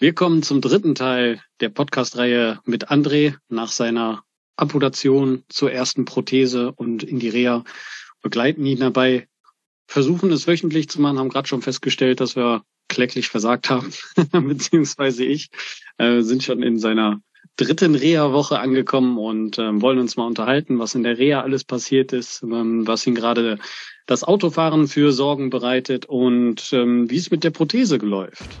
Wir kommen zum dritten Teil der Podcast-Reihe mit André nach seiner Amputation zur ersten Prothese und in die Reha begleiten ihn dabei, versuchen es wöchentlich zu machen, haben gerade schon festgestellt, dass wir kläglich versagt haben, beziehungsweise ich, äh, sind schon in seiner dritten Reha-Woche angekommen und ähm, wollen uns mal unterhalten, was in der Reha alles passiert ist, ähm, was ihn gerade das Autofahren für Sorgen bereitet und ähm, wie es mit der Prothese läuft.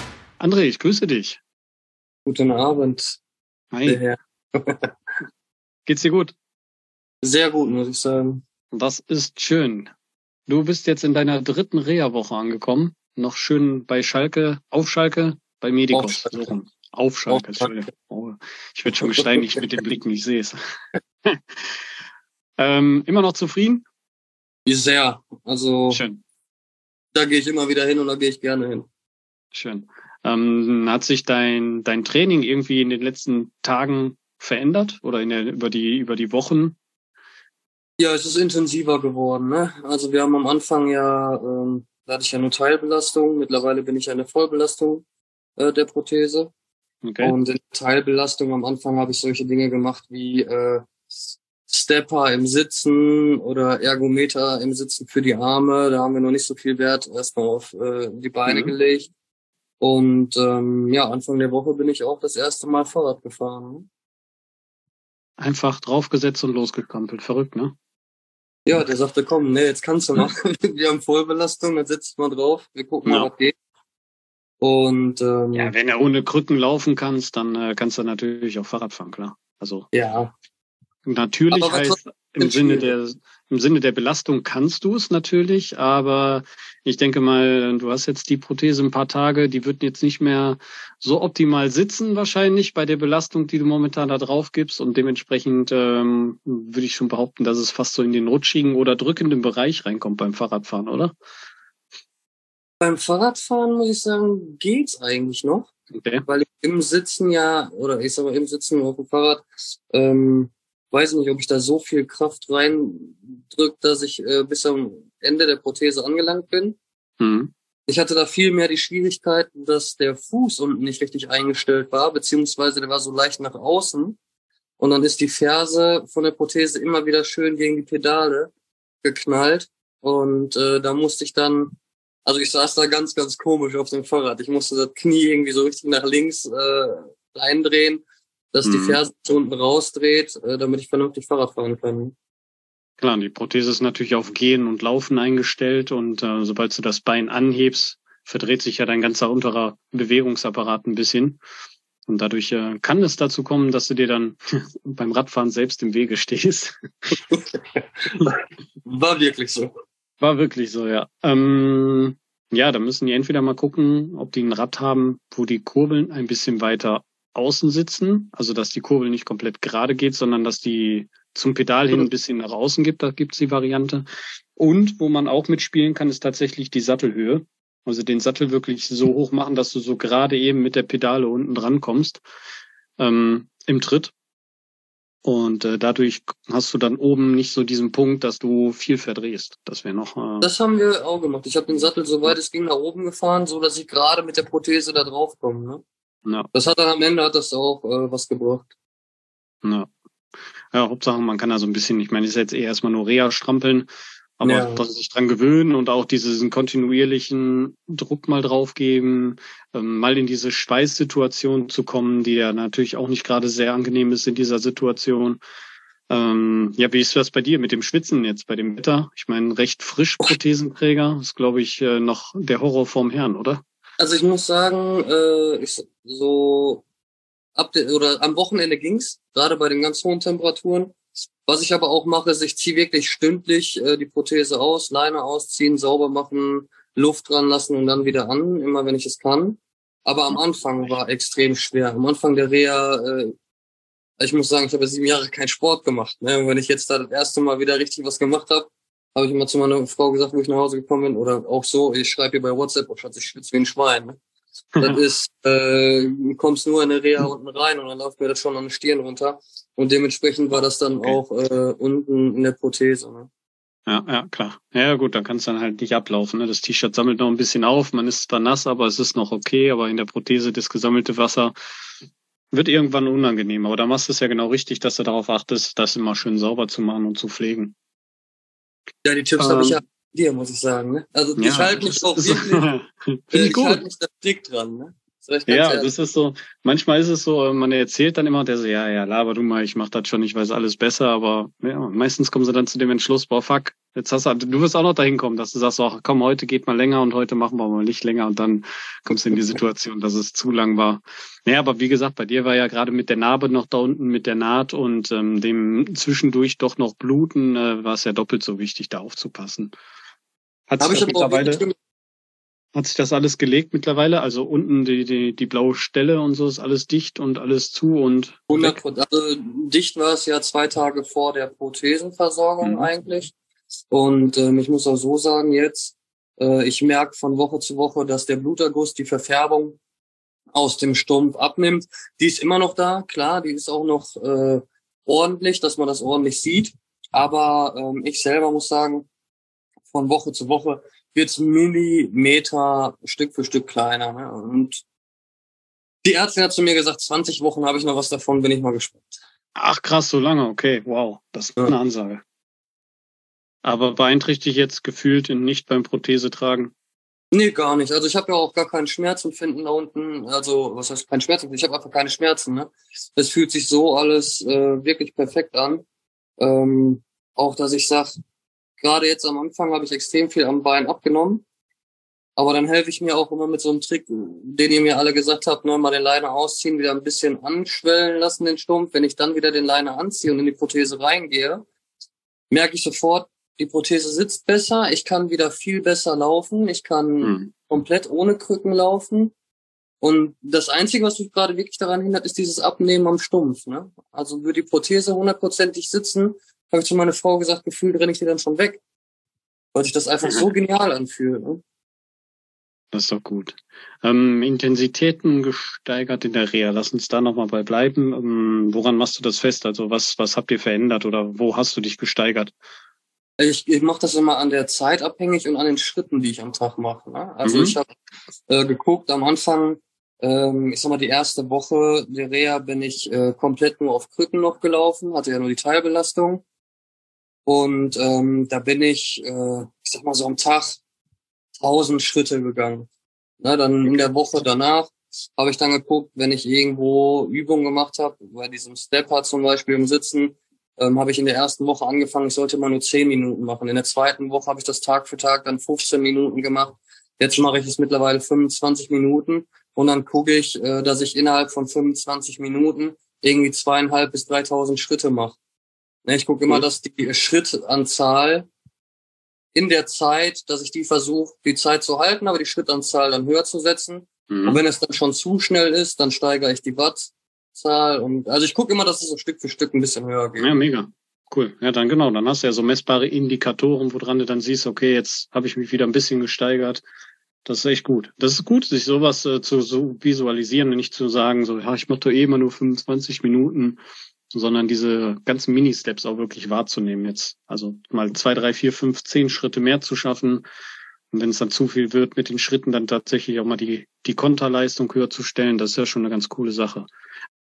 André, ich grüße dich. Guten Abend. Hi. Geht's dir gut? Sehr gut, muss ich sagen. Das ist schön. Du bist jetzt in deiner dritten Reha-Woche angekommen. Noch schön bei Schalke, auf Schalke, bei Medicos. Auf Schalke. Auf Schalke, Auf Schalke. Oh, ich werde schon gesteinigt mit den Blicken, ich sehe es. ähm, immer noch zufrieden? Sehr. Also Schön, da gehe ich immer wieder hin und da gehe ich gerne hin. schön. Ähm, hat sich dein, dein Training irgendwie in den letzten Tagen verändert oder in der, über die, über die Wochen? Ja, es ist intensiver geworden. Ne? Also wir haben am Anfang ja, ähm, da hatte ich ja nur Teilbelastung. Mittlerweile bin ich ja eine Vollbelastung äh, der Prothese. Okay. Und in Teilbelastung am Anfang habe ich solche Dinge gemacht wie äh, Stepper im Sitzen oder Ergometer im Sitzen für die Arme. Da haben wir noch nicht so viel Wert erstmal auf äh, die Beine Mhm. gelegt. Und ähm, ja, Anfang der Woche bin ich auch das erste Mal Fahrrad gefahren. ne? Einfach draufgesetzt und losgekrampelt. Verrückt, ne? Ja, der sagte, komm, nee, jetzt kannst du mal. wir haben Vollbelastung, dann setzt mal drauf, wir gucken Ja. mal, was geht. Und ähm, Ja, wenn du ohne Krücken laufen kannst, dann äh, kannst du natürlich auch Fahrrad fahren, klar. Also ja, natürlich heißt im Sinne der im Sinne der Belastung kannst du es natürlich, aber ich denke mal, du hast jetzt die Prothese ein paar Tage, die wird jetzt nicht mehr so optimal sitzen wahrscheinlich bei der Belastung, die du momentan da drauf gibst und dementsprechend ähm, würde ich schon behaupten, dass es fast so in den rutschigen oder drückenden Bereich reinkommt beim Fahrradfahren, oder? beim Fahrradfahren muss ich sagen, geht's eigentlich noch. Okay. weil ich im Sitzen ja, oder ich sag mal im Sitzen auf dem Fahrrad, ähm, weiß nicht, ob ich da so viel Kraft reindrück, dass ich äh, bis am Ende der Prothese angelangt bin. Mhm. Ich hatte da viel mehr die Schwierigkeit, dass der Fuß unten nicht richtig eingestellt war, beziehungsweise der war so leicht nach außen. Und dann ist die Ferse von der Prothese immer wieder schön gegen die Pedale geknallt. Und äh, da musste ich dann, also ich saß da ganz, ganz komisch auf dem Fahrrad. Ich musste das Knie irgendwie so richtig nach links äh, reindrehen, dass die Mhm. Ferse so unten rausdreht, äh, damit ich vernünftig Fahrrad fahren kann. Klar, die Prothese ist natürlich auf Gehen und Laufen eingestellt und äh, sobald du das Bein anhebst, verdreht sich ja dein ganzer unterer Bewegungsapparat ein bisschen. Und dadurch äh, kann es dazu kommen, dass du dir dann beim Radfahren selbst im Wege stehst. War wirklich so. War wirklich so, ja. Ähm, ja, da müssen die entweder mal gucken, ob die ein Rad haben, wo die Kurbeln ein bisschen weiter außen sitzen, also dass die Kurbel nicht komplett gerade geht, sondern dass die zum Pedal hin ein bisschen nach außen gibt, da gibt's die Variante. Und wo man auch mitspielen kann, ist tatsächlich die Sattelhöhe. Also den Sattel wirklich so hoch machen, dass du so gerade eben mit der Pedale unten dran kommst ähm, im Tritt. Und äh, dadurch hast du dann oben nicht so diesen Punkt, dass du viel verdrehst. Das wäre noch. Äh, Das haben wir auch gemacht. Ich habe den Sattel, soweit es ging, nach oben gefahren, so dass ich gerade mit der Prothese da drauf komme. Ne? Ja, Das hat dann am Ende hat das auch äh, was gebracht. ja. ja, Hauptsache man kann da so ein bisschen, ich meine, ist jetzt eher erstmal nur Reha-Strampeln, aber Ja. dass sich dran gewöhnen und auch diesen kontinuierlichen Druck mal draufgeben, ähm, mal in diese Schweißsituation zu kommen, die ja natürlich auch nicht gerade sehr angenehm ist in dieser Situation. Ähm, ja, wie ist das bei dir mit dem Schwitzen jetzt bei dem Wetter? Ich meine, recht frisch Prothesenträger ist, glaube ich, äh, noch der Horror vorm Herrn, oder? Also ich muss sagen, äh, ich, so ab de, oder am Wochenende ging's, gerade bei den ganz hohen Temperaturen. Was ich aber auch mache, ist, ich ziehe wirklich stündlich äh, die Prothese aus, Leine ausziehen, sauber machen, Luft dran lassen und dann wieder an, immer wenn ich es kann. Aber am Anfang war extrem schwer. Am Anfang der Reha, äh, ich muss sagen, ich habe sieben Jahre keinen Sport gemacht. Ne? Und wenn ich jetzt da das erste Mal wieder richtig was gemacht habe, habe ich immer zu meiner Frau gesagt, wo ich nach Hause gekommen bin, oder auch so, ich schreibe ihr bei WhatsApp, oh Schatz, ich schwitze wie ein Schwein. Ne? Das ist, äh, kommst nur in eine Reha unten rein und dann läuft mir das schon an den Stirn runter. Und dementsprechend war das dann okay. auch äh, unten in der Prothese. Ne? Ja, ja, klar. Ja, gut, dann kann es dann halt nicht ablaufen. Ne? Das T-Shirt sammelt noch ein bisschen auf, man ist zwar nass, aber es ist noch okay, aber in der Prothese das gesammelte Wasser wird irgendwann unangenehm. Aber da machst du es ja genau richtig, dass du darauf achtest, das immer schön sauber zu machen und zu pflegen. Ja, die Tipps ähm, habe ich ja dir, muss ich sagen. Ne? Also ich ja, halte mich auch wirklich, ich, ich halte mich da dick dran. Ne? Das ja, das ist so, manchmal ist es so, man erzählt dann immer, der so, ja, ja, laber du mal, ich mach das schon, ich weiß alles besser, aber ja, meistens kommen sie dann zu dem Entschluss, boah, fuck, jetzt hast du, du wirst auch noch dahin kommen, dass du sagst, ach komm, heute geht mal länger und heute machen wir mal nicht länger und dann kommst du in die Situation, dass es zu lang war. Naja, aber wie gesagt, bei dir war ja gerade mit der Narbe noch da unten, mit der Naht und ähm, dem zwischendurch doch noch Bluten, äh, war es ja doppelt so wichtig, da aufzupassen. Hat sich mittlerweile hat sich das alles gelegt mittlerweile? Also unten die, die, die blaue Stelle und so ist alles dicht und alles zu und. 100 Also dicht war es ja zwei Tage vor der Prothesenversorgung mhm. eigentlich. Und ähm, ich muss auch so sagen jetzt, äh, ich merke von Woche zu Woche, dass der Bluterguss, die Verfärbung aus dem Stumpf abnimmt. Die ist immer noch da, klar, die ist auch noch äh, ordentlich, dass man das ordentlich sieht. Aber ähm, ich selber muss sagen, von Woche zu Woche wird's Millimeter Stück für Stück kleiner. Ne? Und die Ärztin hat zu mir gesagt, 20 Wochen habe ich noch was davon, bin ich mal gespannt. Ach krass, so lange, okay, wow, das ist eine Ansage. Aber beeinträchtigt jetzt gefühlt nicht beim Prothese tragen? Nee, gar nicht. Also ich habe ja auch gar keinen Schmerzempfinden da unten. Also, was heißt kein Schmerzempfinden? Ich habe einfach keine Schmerzen. Ne? Es fühlt sich so alles äh, wirklich perfekt an. Ähm, auch, dass ich sag, Gerade jetzt am Anfang habe ich extrem viel am Bein abgenommen. Aber dann helfe ich mir auch immer mit so einem Trick, den ihr mir alle gesagt habt, nur ne, mal den Leiner ausziehen, wieder ein bisschen anschwellen lassen, den Stumpf. Wenn ich dann wieder den Leiner anziehe und in die Prothese reingehe, merke ich sofort, die Prothese sitzt besser, ich kann wieder viel besser laufen, ich kann mhm. komplett ohne Krücken laufen. Und das Einzige, was mich gerade wirklich daran hindert, ist dieses Abnehmen am Stumpf. Ne? Also würde die Prothese hundertprozentig sitzen, habe ich zu meiner Frau gesagt, gefühlt renne ich die dann schon weg. Weil sich das einfach so genial anfühlt. Ne? Das ist doch gut. Ähm, Intensitäten gesteigert in der Reha. Lass uns da nochmal bei bleiben. Ähm, woran machst du das fest? Also was, was habt ihr verändert oder wo hast du dich gesteigert? Ich, ich mache das immer an der Zeit abhängig und an den Schritten, die ich am Tag mache. Ne? Also mhm. ich habe äh, geguckt, am Anfang, ähm, ich sag mal, die erste Woche der Reha bin ich äh, komplett nur auf Krücken noch gelaufen, hatte ja nur die Teilbelastung. Und ähm, da bin ich, äh, ich sag mal so am Tag tausend Schritte gegangen. Na, dann in der Woche danach habe ich dann geguckt, wenn ich irgendwo Übungen gemacht habe, bei diesem Stepper zum Beispiel im Sitzen, ähm, habe ich in der ersten Woche angefangen, ich sollte mal nur zehn Minuten machen. In der zweiten Woche habe ich das Tag für Tag dann 15 Minuten gemacht. Jetzt mache ich es mittlerweile 25 Minuten und dann gucke ich, äh, dass ich innerhalb von 25 Minuten irgendwie zweieinhalb bis 3000 Schritte mache. Ne, ich gucke immer, dass die Schrittanzahl in der Zeit, dass ich die versuche, die Zeit zu halten, aber die Schrittanzahl dann höher zu setzen. Mhm. Und wenn es dann schon zu schnell ist, dann steigere ich die Wattzahl. Und also ich gucke immer, dass es so Stück für Stück ein bisschen höher geht. Ja, mega. Cool. Ja, dann genau. Dann hast du ja so messbare Indikatoren, woran du dann siehst, okay, jetzt habe ich mich wieder ein bisschen gesteigert. Das ist echt gut. Das ist gut, sich sowas äh, zu so visualisieren und nicht zu sagen, so, ja, ich mache doch eh immer nur 25 Minuten sondern diese ganzen Mini-Steps auch wirklich wahrzunehmen jetzt. Also mal zwei, drei, vier, fünf, zehn Schritte mehr zu schaffen. Und wenn es dann zu viel wird mit den Schritten, dann tatsächlich auch mal die, die Konterleistung höher zu stellen, das ist ja schon eine ganz coole Sache.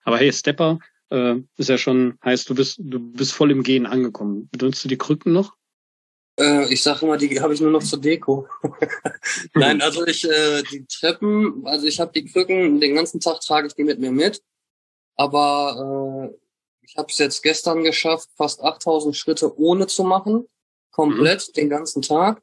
Aber hey, Stepper äh, ist ja schon, heißt, du bist, du bist voll im Gehen angekommen. Benutzt du die Krücken noch? Äh, ich sage immer, die habe ich nur noch zur Deko. Nein, also ich, äh, die Treppen, also ich habe die Krücken, den ganzen Tag trage ich die mit mir mit. Aber äh, ich habe es jetzt gestern geschafft, fast 8000 Schritte ohne zu machen. Komplett mhm. den ganzen Tag.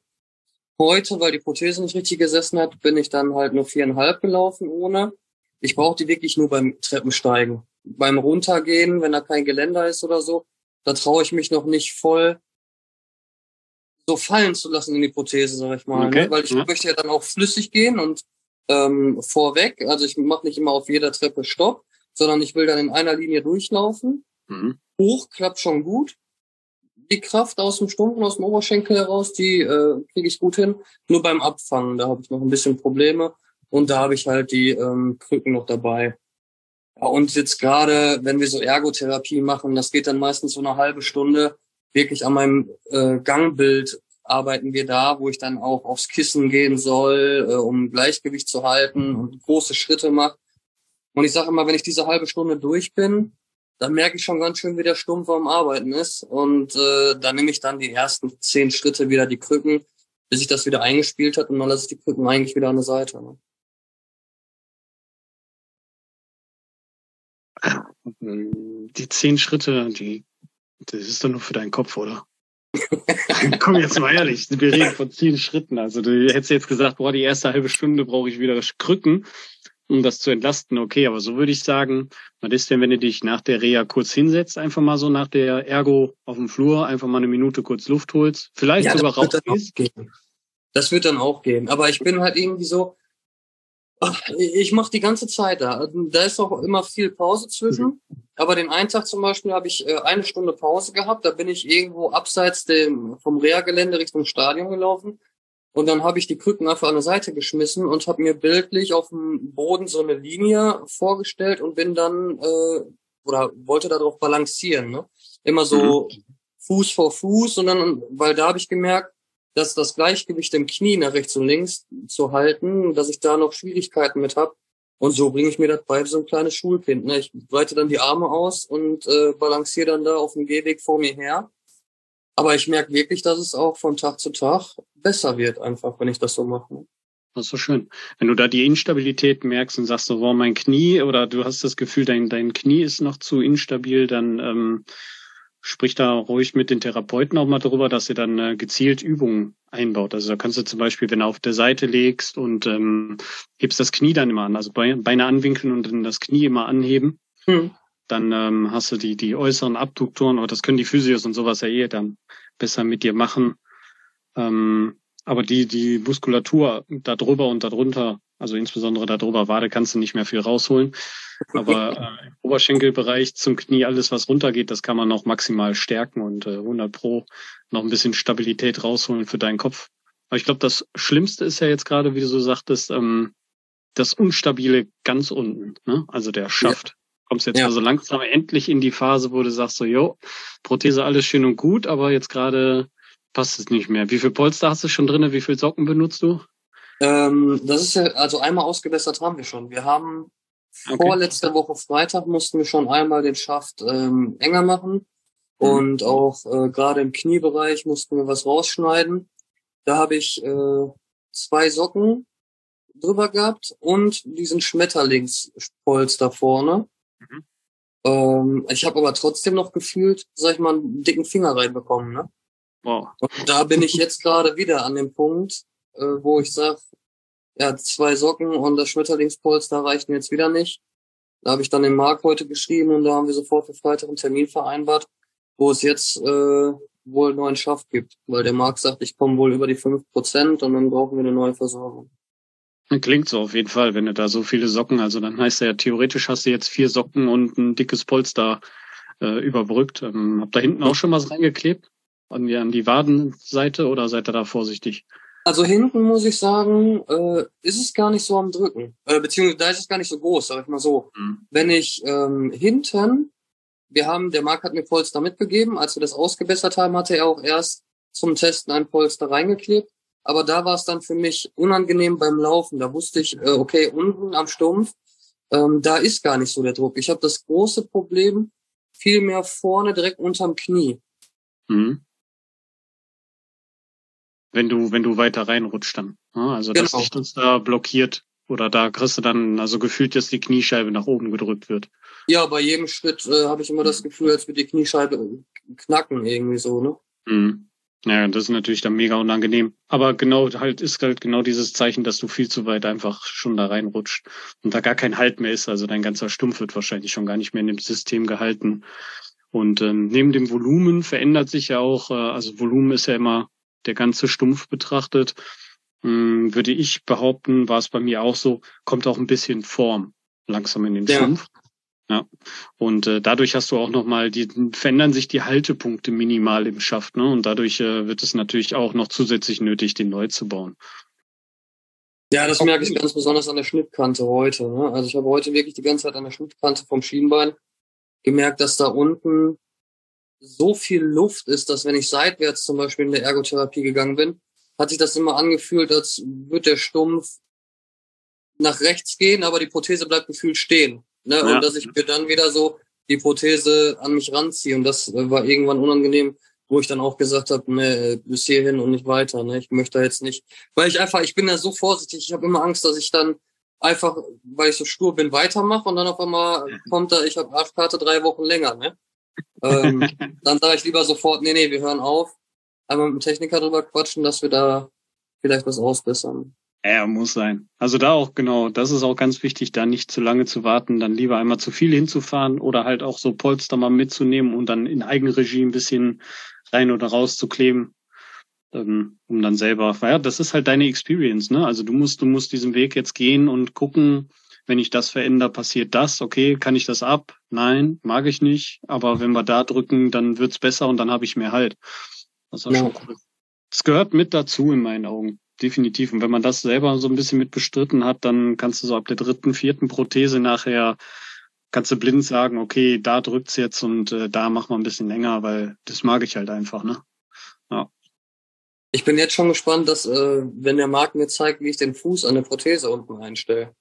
Heute, weil die Prothese nicht richtig gesessen hat, bin ich dann halt nur viereinhalb gelaufen ohne. Ich brauche die wirklich nur beim Treppensteigen. Beim Runtergehen, wenn da kein Geländer ist oder so, da traue ich mich noch nicht voll so fallen zu lassen in die Prothese, sag ich mal. Ne? Okay. Ne? Weil ich ja. möchte ja dann auch flüssig gehen und ähm, vorweg. Also ich mache nicht immer auf jeder Treppe Stopp, sondern ich will dann in einer Linie durchlaufen. Mhm. Hoch klappt schon gut. Die Kraft aus dem Stumpf und aus dem Oberschenkel heraus, die äh, kriege ich gut hin. Nur beim Abfangen, da habe ich noch ein bisschen Probleme. Und da habe ich halt die ähm, Krücken noch dabei. Ja, und jetzt gerade, wenn wir so Ergotherapie machen, das geht dann meistens so eine halbe Stunde wirklich an meinem äh, Gangbild arbeiten wir da, wo ich dann auch aufs Kissen gehen soll, äh, um Gleichgewicht zu halten und große Schritte mache. Und ich sage immer, wenn ich diese halbe Stunde durch bin, dann merke ich schon ganz schön, wie der Stumpf am Arbeiten ist. Und äh, dann nehme ich dann die ersten zehn Schritte wieder die Krücken, bis ich das wieder eingespielt hat und dann lasse ich die Krücken eigentlich wieder an der Seite. Ne? Die zehn Schritte, die, das ist doch nur für deinen Kopf, oder? Komm jetzt mal ehrlich, wir reden von zehn Schritten. Also du hättest jetzt gesagt, boah, die erste halbe Stunde brauche ich wieder Krücken, um das zu entlasten. Okay, aber so würde ich sagen, was ist denn, wenn du dich nach der Reha kurz hinsetzt, einfach mal so nach der Ergo auf dem Flur, einfach mal eine Minute kurz Luft holst, vielleicht ja, sogar rausgehst? Das wird dann auch gehen. Aber ich bin halt irgendwie so, ich mache die ganze Zeit da. Da ist auch immer viel Pause zwischen. Aber den einen Tag zum Beispiel habe ich äh, eine Stunde Pause gehabt. Da bin ich irgendwo abseits dem, vom Reha-Gelände Richtung Stadion gelaufen. Und dann habe ich die Krücken einfach an der Seite geschmissen und habe mir bildlich auf dem Boden so eine Linie vorgestellt und bin dann äh, oder wollte darauf balancieren. Ne? Immer so mhm. Fuß vor Fuß und dann, weil da habe ich gemerkt, dass das Gleichgewicht im Knie nach rechts und links zu halten, dass ich da noch Schwierigkeiten mit habe. Und so bringe ich mir das bei so ein kleines Schulkind. Ne? Ich breite dann die Arme aus und äh, balanciere dann da auf dem Gehweg vor mir her. Aber ich merke wirklich, dass es auch von Tag zu Tag besser wird, einfach, wenn ich das so mache. Ne? Das ist so schön. Wenn du da die Instabilität merkst und sagst so, wow, mein Knie, oder du hast das Gefühl, dein, dein Knie ist noch zu instabil, dann ähm, sprich da ruhig mit den Therapeuten auch mal drüber, dass ihr dann äh, gezielt Übungen einbaut. Also da kannst du zum Beispiel, wenn du auf der Seite legst und ähm, hebst das Knie dann immer an, also Beine anwinkeln und dann das Knie immer anheben, hm. dann ähm, hast du die, die äußeren Abduktoren, aber das können die Physios und sowas ja eh dann besser mit dir machen. Ähm, aber die, die Muskulatur da drüber und darunter, also insbesondere da drüber Wade, kannst du nicht mehr viel rausholen. Aber äh, im Oberschenkelbereich zum Knie, alles was runtergeht, das kann man noch maximal stärken und äh, 100 Pro noch ein bisschen Stabilität rausholen für deinen Kopf. Aber ich glaube, das Schlimmste ist ja jetzt gerade, wie du so sagtest, ähm, das Unstabile ganz unten, ne? also der Schaft. Ja. Kommst jetzt ja. also langsam endlich in die Phase, wo du sagst so, jo, Prothese alles schön und gut, aber jetzt gerade passt es nicht mehr. Wie viel Polster hast du schon drinne? Wie viel Socken benutzt du? Ähm, das ist ja, also einmal ausgebessert haben wir schon. Wir haben Okay. Vorletzte Woche Freitag mussten wir schon einmal den Schaft ähm, enger machen. Mhm. Und auch äh, gerade im Kniebereich mussten wir was rausschneiden. Da habe ich äh, zwei Socken drüber gehabt und diesen Schmetterlingspolster vorne. Mhm. Ähm, ich habe aber trotzdem noch gefühlt, sag ich mal, einen dicken Finger reinbekommen. Ne? Wow. Und da bin ich jetzt gerade wieder an dem Punkt, äh, wo ich sage, ja, zwei Socken und das Schmetterlingspolster reichten jetzt wieder nicht. Da habe ich dann den Marc heute geschrieben und da haben wir sofort für Freitag einen Termin vereinbart, wo es jetzt äh, wohl neuen Schaft gibt. Weil der Marc sagt, ich komme wohl über die fünf Prozent und dann brauchen wir eine neue Versorgung. Klingt so auf jeden Fall, wenn du da so viele Socken, also dann heißt ja theoretisch hast du jetzt vier Socken und ein dickes Polster äh, überbrückt. Ähm, habt da hinten auch schon was reingeklebt? An die, an die Wadenseite oder seid ihr da vorsichtig? Also hinten muss ich sagen, äh, ist es gar nicht so am Drücken. Äh, beziehungsweise da ist es gar nicht so groß, sag ich mal so. Mhm. Wenn ich ähm, hinten, wir haben, der Marc hat mir Polster mitgegeben, als wir das ausgebessert haben, hatte er auch erst zum Testen ein Polster reingeklebt. Aber da war es dann für mich unangenehm beim Laufen. Da wusste ich, äh, okay, unten am Stumpf, ähm, da ist gar nicht so der Druck. Ich habe das große Problem viel mehr vorne direkt unterm Knie. Mhm wenn du, wenn du weiter reinrutscht dann. Also genau. das uns da blockiert oder da kriegst du dann, also gefühlt, dass die Kniescheibe nach oben gedrückt wird. Ja, bei jedem Schritt äh, habe ich immer das Gefühl, als würde die Kniescheibe knacken irgendwie so, ne? Mhm. Ja, das ist natürlich dann mega unangenehm. Aber genau halt ist halt genau dieses Zeichen, dass du viel zu weit einfach schon da reinrutscht und da gar kein Halt mehr ist. Also dein ganzer Stumpf wird wahrscheinlich schon gar nicht mehr in dem System gehalten. Und ähm, neben dem Volumen verändert sich ja auch, äh, also Volumen ist ja immer der ganze Stumpf betrachtet. hm, würde ich behaupten, war es bei mir auch so, kommt auch ein bisschen Form langsam in den ja. Stumpf. Ja. Und äh, dadurch hast du auch nochmal, die verändern sich die Haltepunkte minimal im Schaft, ne? Und dadurch äh, wird es natürlich auch noch zusätzlich nötig, den neu zu bauen. Ja, das merke ich ganz besonders an der Schnittkante heute. Ne? Also ich habe heute wirklich die ganze Zeit an der Schnittkante vom Schienbein gemerkt, dass da unten so viel Luft ist, dass wenn ich seitwärts zum Beispiel in der Ergotherapie gegangen bin, hat sich das immer angefühlt, als würde der Stumpf nach rechts gehen, aber die Prothese bleibt gefühlt stehen. Ne? Ja. Und dass ich mir dann wieder so die Prothese an mich ranziehe. Und das äh, war irgendwann unangenehm, wo ich dann auch gesagt habe, ne, bis hierhin und nicht weiter. Ne? Ich möchte jetzt nicht, weil ich einfach, ich bin ja so vorsichtig, ich habe immer Angst, dass ich dann einfach, weil ich so stur bin, weitermache und dann auf einmal kommt da, ich habe Arschkarte drei Wochen länger. Ne? Ähm, dann sage ich lieber sofort, nee, nee, wir hören auf. Einmal mit dem Techniker drüber quatschen, dass wir da vielleicht was ausbessern. Ja, muss sein. Also da auch genau, das ist auch ganz wichtig, da nicht zu lange zu warten, dann lieber einmal zu viel hinzufahren oder halt auch so Polster mal mitzunehmen und dann in Eigenregie ein bisschen rein oder raus zu kleben, ähm, um dann selber, ja, das ist halt deine Experience, ne? Also du musst, du musst diesen Weg jetzt gehen und gucken, wenn ich das verändere, passiert das, okay, kann ich das ab? Nein, mag ich nicht, aber wenn wir da drücken, dann wird's besser und dann habe ich mehr halt. Das ist ja. schon cool. Das gehört mit dazu in meinen Augen definitiv. Und wenn man das selber so ein bisschen mit bestritten hat, dann kannst du so ab der dritten, vierten Prothese nachher kannst du blind sagen, okay, da drückt's jetzt und äh, da machen wir ein bisschen länger, weil das mag ich halt einfach, ne? Ja. Ich bin jetzt schon gespannt, dass äh, wenn der Markt mir zeigt, wie ich den Fuß an der Prothese unten einstelle.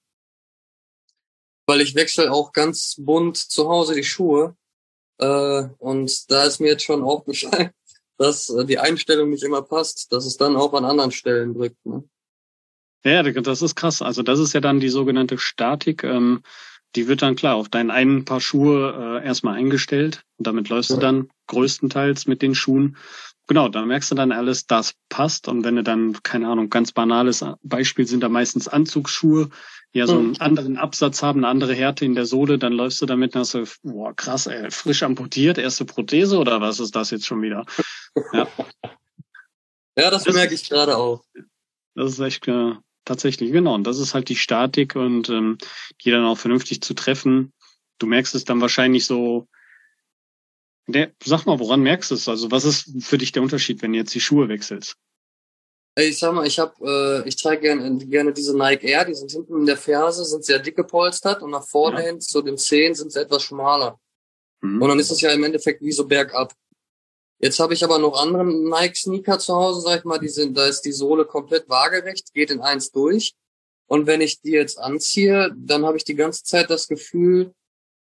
Weil ich wechsle auch ganz bunt zu Hause die Schuhe. Äh, und da ist mir jetzt schon aufgefallen, dass äh, die Einstellung nicht immer passt, dass es dann auch an anderen Stellen drückt. Ne? Ja, das ist krass. Also das ist ja dann die sogenannte Statik. Ähm, die wird dann klar auf deinen einen Paar Schuhe äh, erstmal eingestellt und damit läufst ja. du dann größtenteils mit den Schuhen. Genau, dann merkst du dann alles, das passt. Und wenn du dann, keine Ahnung, ganz banales Beispiel sind da meistens Anzugsschuhe, ja so einen mhm. anderen Absatz haben, eine andere Härte in der Sohle, dann läufst du damit und hast du, boah, krass, ey, frisch amputiert, erste Prothese oder was ist das jetzt schon wieder? Ja, ja das, das merke ich gerade auch. Das ist echt äh, tatsächlich, genau. Und das ist halt die Statik und ähm, die dann auch vernünftig zu treffen. Du merkst es dann wahrscheinlich so, der, sag mal, woran merkst du es? Also was ist für dich der Unterschied, wenn du jetzt die Schuhe wechselst? Ich sag mal, ich habe, äh, ich trage gerne, gerne diese Nike Air, die sind hinten in der Ferse, sind sehr dick gepolstert und nach vorne ja. hin zu den Zehen sind sie etwas schmaler. Mhm. Und dann ist es ja im Endeffekt wie so bergab. Jetzt habe ich aber noch andere Nike-Sneaker zu Hause, sag ich mal, die sind, da ist die Sohle komplett waagerecht, geht in eins durch. Und wenn ich die jetzt anziehe, dann habe ich die ganze Zeit das Gefühl,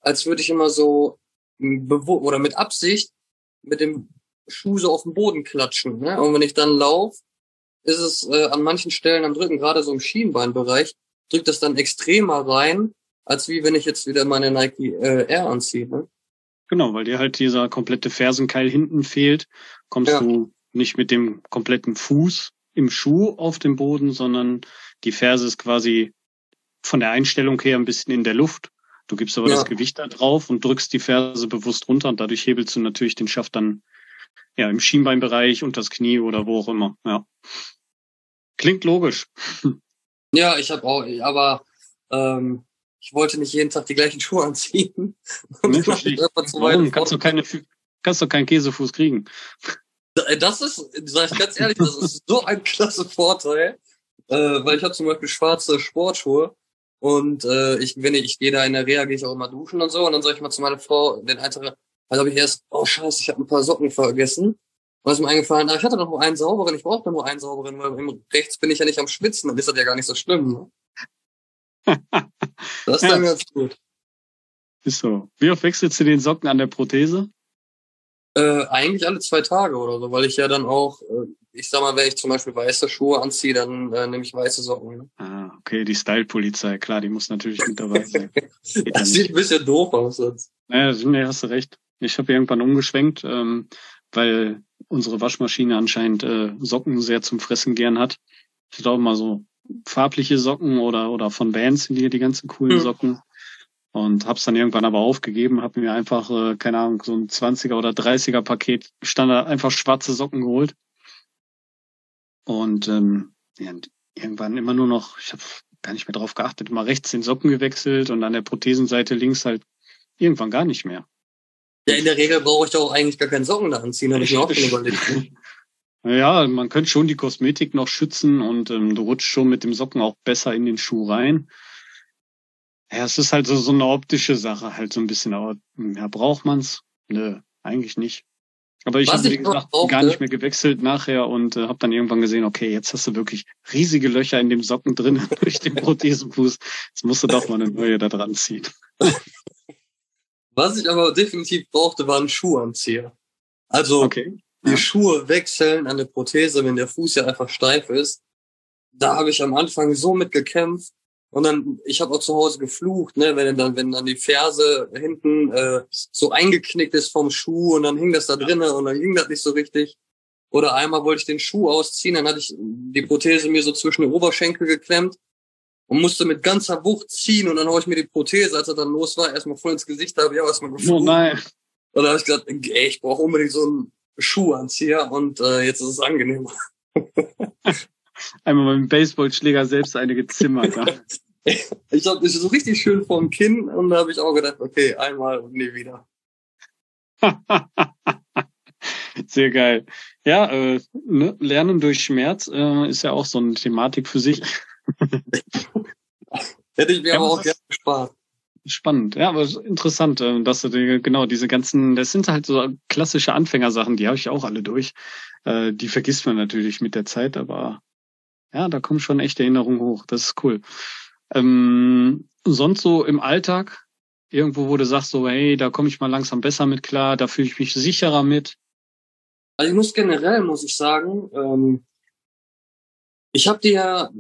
als würde ich immer so oder mit Absicht mit dem Schuh so auf den Boden klatschen. Ne? Und wenn ich dann laufe, ist es äh, an manchen Stellen am Drücken, gerade so im Schienbeinbereich, drückt es dann extremer rein, als wie wenn ich jetzt wieder meine Nike äh, Air anziehe. Ne? Genau, weil dir halt dieser komplette Fersenkeil hinten fehlt, kommst ja. du nicht mit dem kompletten Fuß im Schuh auf den Boden, sondern die Ferse ist quasi von der Einstellung her ein bisschen in der Luft. Du gibst aber ja. das Gewicht da drauf und drückst die Ferse bewusst runter und dadurch hebelst du natürlich den Schaft dann ja im Schienbeinbereich und das Knie oder wo auch immer. Ja. Klingt logisch. Ja, ich habe auch, aber ähm, ich wollte nicht jeden Tag die gleichen Schuhe anziehen. Nee, Warum? Kannst du keine, kannst du keinen Käsefuß kriegen? Äh, das ist, sag ich ganz ehrlich, das ist so ein klasse Vorteil, äh, weil ich habe zum Beispiel schwarze Sportschuhe und äh, ich, wenn ich, ich gehe da in der Reha, gehe ich auch immer duschen und so und dann sage ich mal zu meiner Frau, den Eintrag, also habe ich erst, oh scheiße, ich habe ein paar Socken vergessen. Was mir eingefallen, ah, ich hatte doch nur einen sauberen, ich brauchte nur einen sauberen, weil rechts bin ich ja nicht am Schwitzen, dann ist das ja gar nicht so schlimm. Ne? das ist dann ganz gut. Ist so. Wie oft wechselst du den Socken an der Prothese? Äh, eigentlich alle zwei Tage oder so, weil ich ja dann auch, äh, ich sag mal, wenn ich zum Beispiel weiße Schuhe anziehe, dann äh, nehme ich weiße Socken. Ne? Ah, okay, die Style-Polizei, klar, die muss natürlich mit dabei sein. das sieht ein bisschen doof aus sonst. Naja, nee, hast du recht. Ich habe irgendwann umgeschwenkt, ähm, weil unsere Waschmaschine anscheinend äh, Socken sehr zum Fressen gern hat. Ich glaube mal so farbliche Socken oder oder von Bands sind hier die ganzen coolen. Socken. Und hab's dann irgendwann aber aufgegeben, habe mir einfach, äh, keine Ahnung, so ein 20er oder 30er Paket Standard einfach schwarze Socken geholt. Und ähm, ja, irgendwann immer nur noch, ich habe gar nicht mehr drauf geachtet, immer rechts den Socken gewechselt und an der Prothesenseite links halt irgendwann gar nicht mehr. Ja, in der Regel brauche ich doch eigentlich gar keinen Socken da anziehen, habe ich mir auch schon überlegt. Ja, man könnte schon die Kosmetik noch schützen und ähm, du rutschst schon mit dem Socken auch besser in den Schuh rein. Ja, es ist halt so, so eine optische Sache, halt so ein bisschen, aber ja, braucht man's? Nö, eigentlich nicht. Aber ich habe, wie gesagt, gar nicht mehr gewechselt nachher und äh, habe dann irgendwann gesehen, okay, jetzt hast du wirklich riesige Löcher in dem Socken drin durch den Prothesenfuß. Jetzt musst du doch mal eine neue da dran ziehen. Was ich aber definitiv brauchte, war ein Schuhanzieher. Also okay. die ja. Schuhe wechseln an der Prothese, wenn der Fuß ja einfach steif ist. Da habe ich am Anfang so mit gekämpft. Und dann, ich habe auch zu Hause geflucht, ne, wenn dann, wenn dann die Ferse hinten äh, so eingeknickt ist vom Schuh und dann hing das da drinnen und dann ging das nicht so richtig. Oder einmal wollte ich den Schuh ausziehen, dann hatte ich die Prothese mir so zwischen den Oberschenkel geklemmt und musste mit ganzer Wucht ziehen und dann habe ich mir die Prothese, als er dann los war, erstmal voll ins Gesicht, da habe ich auch erstmal geflucht. Oh nein. Und dann habe ich gesagt, ey, ich brauche unbedingt so einen Schuhanzieher und äh, jetzt ist es angenehmer. Einmal mit dem Baseballschläger selbst eine gezimmert. ich habe das so richtig schön vom Kinn und da habe ich auch gedacht, okay, einmal und nie wieder. Sehr geil. Ja, äh, ne, Lernen durch Schmerz äh, ist ja auch so eine Thematik für sich. Hätte ich mir ja, aber auch gerne gespart. Spannend, ja, aber interessant, äh, dass du die, genau diese ganzen, das sind halt so klassische Anfängersachen, die habe ich auch alle durch. Äh, die vergisst man natürlich mit der Zeit, aber ja, da kommen schon echte Erinnerungen hoch. Das ist cool. Ähm, sonst so im Alltag, irgendwo, wo du sagst, so, hey, da komme ich mal langsam besser mit klar, da fühle ich mich sicherer mit. Also ich muss generell, muss ich sagen, ähm, ich habe dir,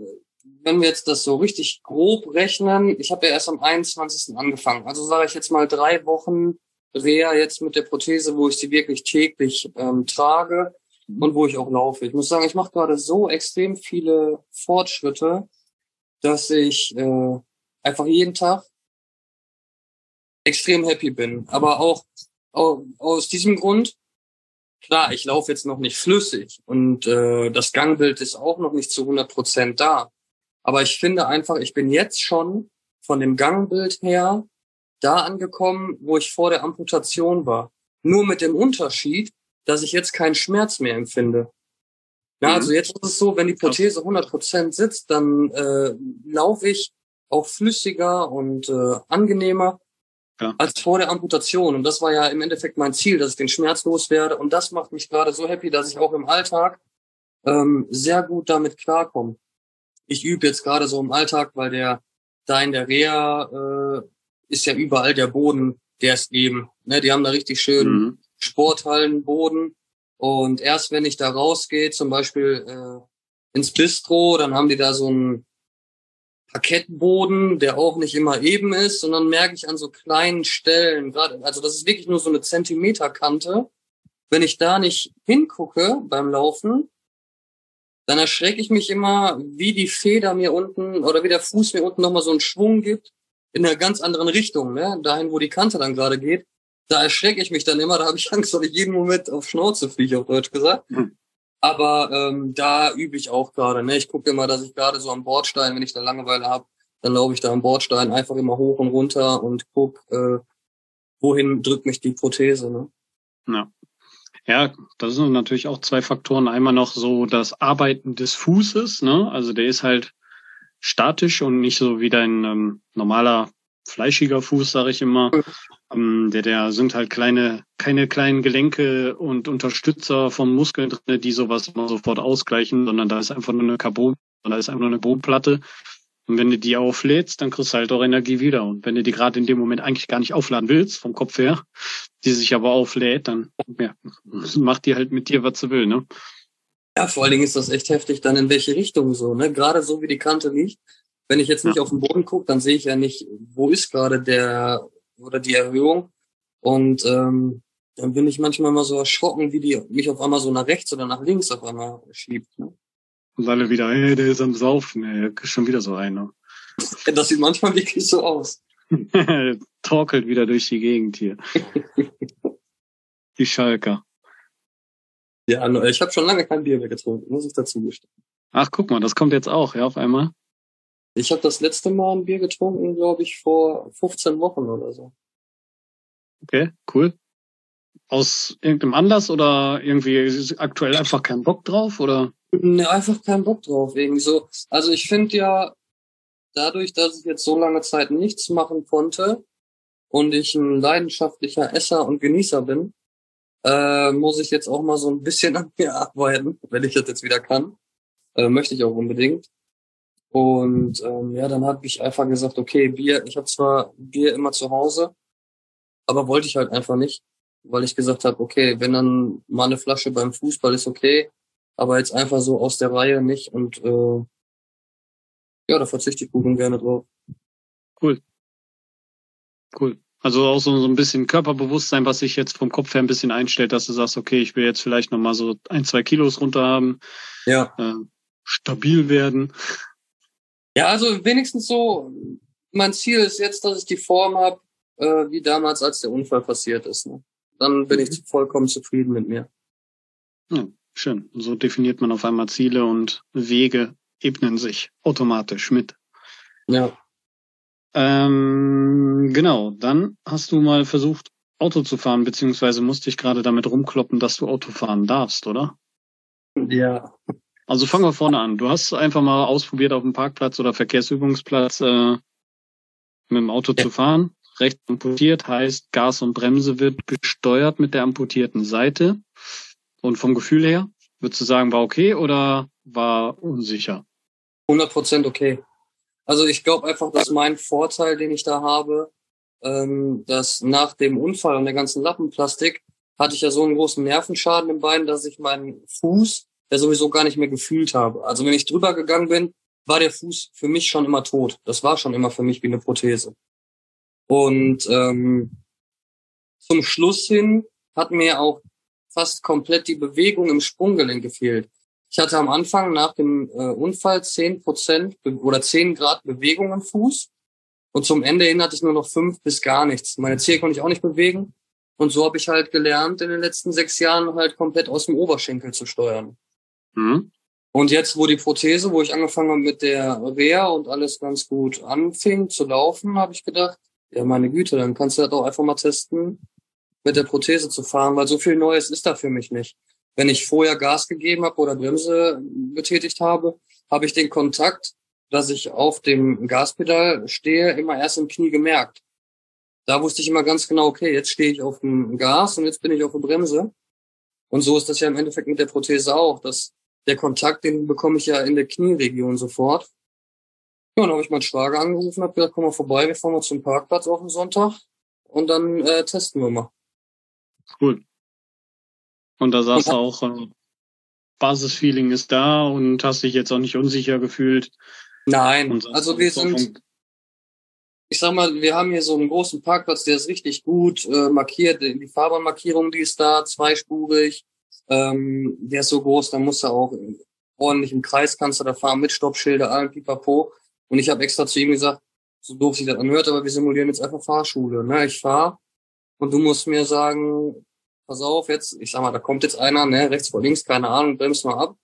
wenn wir jetzt das so richtig grob rechnen, ich habe ja erst am 21. angefangen. Also sage ich jetzt mal drei Wochen Reha jetzt mit der Prothese, wo ich sie wirklich täglich ähm, trage und wo ich auch laufe. Ich muss sagen, ich mache gerade so extrem viele Fortschritte, dass ich äh, einfach jeden Tag extrem happy bin. Aber auch, auch aus diesem Grund, klar, ich laufe jetzt noch nicht flüssig und äh, das Gangbild ist auch noch nicht zu 100 Prozent da. Aber ich finde einfach, ich bin jetzt schon von dem Gangbild her da angekommen, wo ich vor der Amputation war. Nur mit dem Unterschied, dass ich jetzt keinen Schmerz mehr empfinde. Ja, mhm. also jetzt ist es so, wenn die Prothese 100% sitzt, dann äh, laufe ich auch flüssiger und äh, angenehmer ja. als vor der Amputation. Und das war ja im Endeffekt mein Ziel, dass ich den Schmerz loswerde. Und das macht mich gerade so happy, dass ich auch im Alltag ähm, sehr gut damit klarkomme. Ich übe jetzt gerade so im Alltag, weil der da in der Reha äh, ist ja überall der Boden, der ist eben. Ne, die haben da richtig schön mhm. Sporthallenboden. Und erst wenn ich da rausgehe, zum Beispiel äh, ins Bistro, dann haben die da so einen Parkettboden, der auch nicht immer eben ist. Und dann merke ich an so kleinen Stellen, gerade, also das ist wirklich nur so eine Zentimeterkante. Wenn ich da nicht hingucke beim Laufen, dann erschrecke ich mich immer, wie die Feder mir unten oder wie der Fuß mir unten nochmal so einen Schwung gibt in einer ganz anderen Richtung, ne? dahin, wo die Kante dann gerade geht da erschrecke ich mich dann immer, da habe ich Angst, dass ich jeden Moment auf Schnauze fliege, auf Deutsch gesagt. Mhm. Aber ähm, da übe ich auch gerade. Ne? Ich gucke immer, dass ich gerade so am Bordstein, wenn ich da Langeweile habe, dann laufe ich da am Bordstein einfach immer hoch und runter und guck, äh, wohin drückt mich die Prothese. Ne? Ja. Ja, das sind natürlich auch zwei Faktoren. Einmal noch so das Arbeiten des Fußes, ne? Also der ist halt statisch und nicht so wie dein ähm, normaler fleischiger Fuß, sage ich immer. Ähm, der, der sind halt kleine, keine kleinen Gelenke und Unterstützer vom Muskeln drin, die sowas immer sofort ausgleichen, sondern da ist einfach nur eine Carbon, da ist einfach nur eine Bodenplatte. Und wenn du die auflädst, dann kriegst du halt auch Energie wieder. Und wenn du die gerade in dem Moment eigentlich gar nicht aufladen willst, vom Kopf her, die sich aber auflädt, dann ja, macht die halt mit dir, was sie will, ne? Ja, vor allen Dingen ist das echt heftig, dann in welche Richtung so, ne? Gerade so wie die Kante liegt. Wenn ich jetzt nicht ja. auf den Boden gucke, dann sehe ich ja nicht, wo ist gerade der oder die Erhöhung. Und ähm, dann bin ich manchmal mal so erschrocken, wie die mich auf einmal so nach rechts oder nach links auf einmal schiebt. Ne? Und alle wieder, hey, der ist am Saufen, ey, schon wieder so einer. das sieht manchmal wirklich so aus. Torkelt wieder durch die Gegend hier. die Schalker. Ja, ich habe schon lange kein Bier mehr getrunken, muss ich dazu gestehen. Ach, guck mal, das kommt jetzt auch, ja, auf einmal. Ich habe das letzte Mal ein Bier getrunken, glaube ich, vor 15 Wochen oder so. Okay, cool. Aus irgendeinem Anlass oder irgendwie ist aktuell einfach kein Bock drauf oder? Ne, einfach keinen Bock drauf. Irgendwie so. Also ich finde ja, dadurch, dass ich jetzt so lange Zeit nichts machen konnte und ich ein leidenschaftlicher Esser und Genießer bin, äh, muss ich jetzt auch mal so ein bisschen an mir arbeiten, wenn ich das jetzt wieder kann. Äh, möchte ich auch unbedingt. Und ähm, ja, dann habe ich einfach gesagt, okay, Bier, ich habe zwar Bier immer zu Hause, aber wollte ich halt einfach nicht, weil ich gesagt habe, okay, wenn dann mal eine Flasche beim Fußball ist okay, aber jetzt einfach so aus der Reihe nicht und äh, ja, da verzichte ich gut und gerne drauf. Cool. Cool. Also auch so, so ein bisschen Körperbewusstsein, was sich jetzt vom Kopf her ein bisschen einstellt, dass du sagst, okay, ich will jetzt vielleicht nochmal so ein, zwei Kilos runter haben. Ja. Äh, stabil werden. Ja, also wenigstens so, mein Ziel ist jetzt, dass ich die Form habe, äh, wie damals, als der Unfall passiert ist. Ne? Dann bin mhm. ich vollkommen zufrieden mit mir. Ja, schön. So definiert man auf einmal Ziele und Wege ebnen sich automatisch mit. Ja. Ähm, genau, dann hast du mal versucht, Auto zu fahren, beziehungsweise musste ich gerade damit rumkloppen, dass du Auto fahren darfst, oder? Ja. Also fangen wir vorne an. Du hast einfach mal ausprobiert, auf dem Parkplatz oder Verkehrsübungsplatz äh, mit dem Auto ja. zu fahren. Rechts amputiert heißt, Gas und Bremse wird gesteuert mit der amputierten Seite. Und vom Gefühl her, würdest du sagen, war okay oder war unsicher? 100 Prozent okay. Also ich glaube einfach, dass mein Vorteil, den ich da habe, ähm, dass nach dem Unfall und der ganzen Lappenplastik hatte ich ja so einen großen Nervenschaden im Bein, dass ich meinen Fuß ja sowieso gar nicht mehr gefühlt habe. Also wenn ich drüber gegangen bin, war der Fuß für mich schon immer tot. Das war schon immer für mich wie eine Prothese. Und ähm, zum Schluss hin hat mir auch fast komplett die Bewegung im Sprunggelenk gefehlt. Ich hatte am Anfang nach dem äh, Unfall zehn Prozent oder zehn Grad Bewegung im Fuß. Und zum Ende hin hatte ich nur noch fünf bis gar nichts. Meine Zehe konnte ich auch nicht bewegen. Und so habe ich halt gelernt, in den letzten sechs Jahren halt komplett aus dem Oberschenkel zu steuern. Mhm. Und jetzt, wo die Prothese, wo ich angefangen habe mit der Reha und alles ganz gut anfing zu laufen, habe ich gedacht, ja meine Güte, dann kannst du das auch einfach mal testen, mit der Prothese zu fahren, weil so viel Neues ist da für mich nicht. Wenn ich vorher Gas gegeben habe oder Bremse betätigt habe, habe ich den Kontakt, dass ich auf dem Gaspedal stehe, immer erst im Knie gemerkt. Da wusste ich immer ganz genau, okay, jetzt stehe ich auf dem Gas und jetzt bin ich auf der Bremse. Und so ist das ja im Endeffekt mit der Prothese auch, dass der Kontakt, den bekomme ich ja in der Knieregion sofort. Ja, dann habe ich meinen Schwager angerufen, habe gesagt, komm mal vorbei, wir fahren mal zum Parkplatz auf dem Sonntag und dann äh, testen wir mal. Cool. Und da sagst du auch, äh, Basisfeeling ist da und hast dich jetzt auch nicht unsicher gefühlt. Nein, also wir sind, ich sag mal, wir haben hier so einen großen Parkplatz, der ist richtig gut äh, markiert, die Fahrbahnmarkierung, die ist da, zweispurig, ähm, der ist so groß, da musst du auch ordentlich im Kreis kannst du da fahren mit Stoppschilder, allem pipapo. Und ich habe extra zu ihm gesagt, so doof sich das anhört, aber wir simulieren jetzt einfach Fahrschule. Ne? Ich fahr und du musst mir sagen, pass auf, jetzt, ich sag mal, da kommt jetzt einer, ne, rechts vor links, keine Ahnung, bremst mal ab.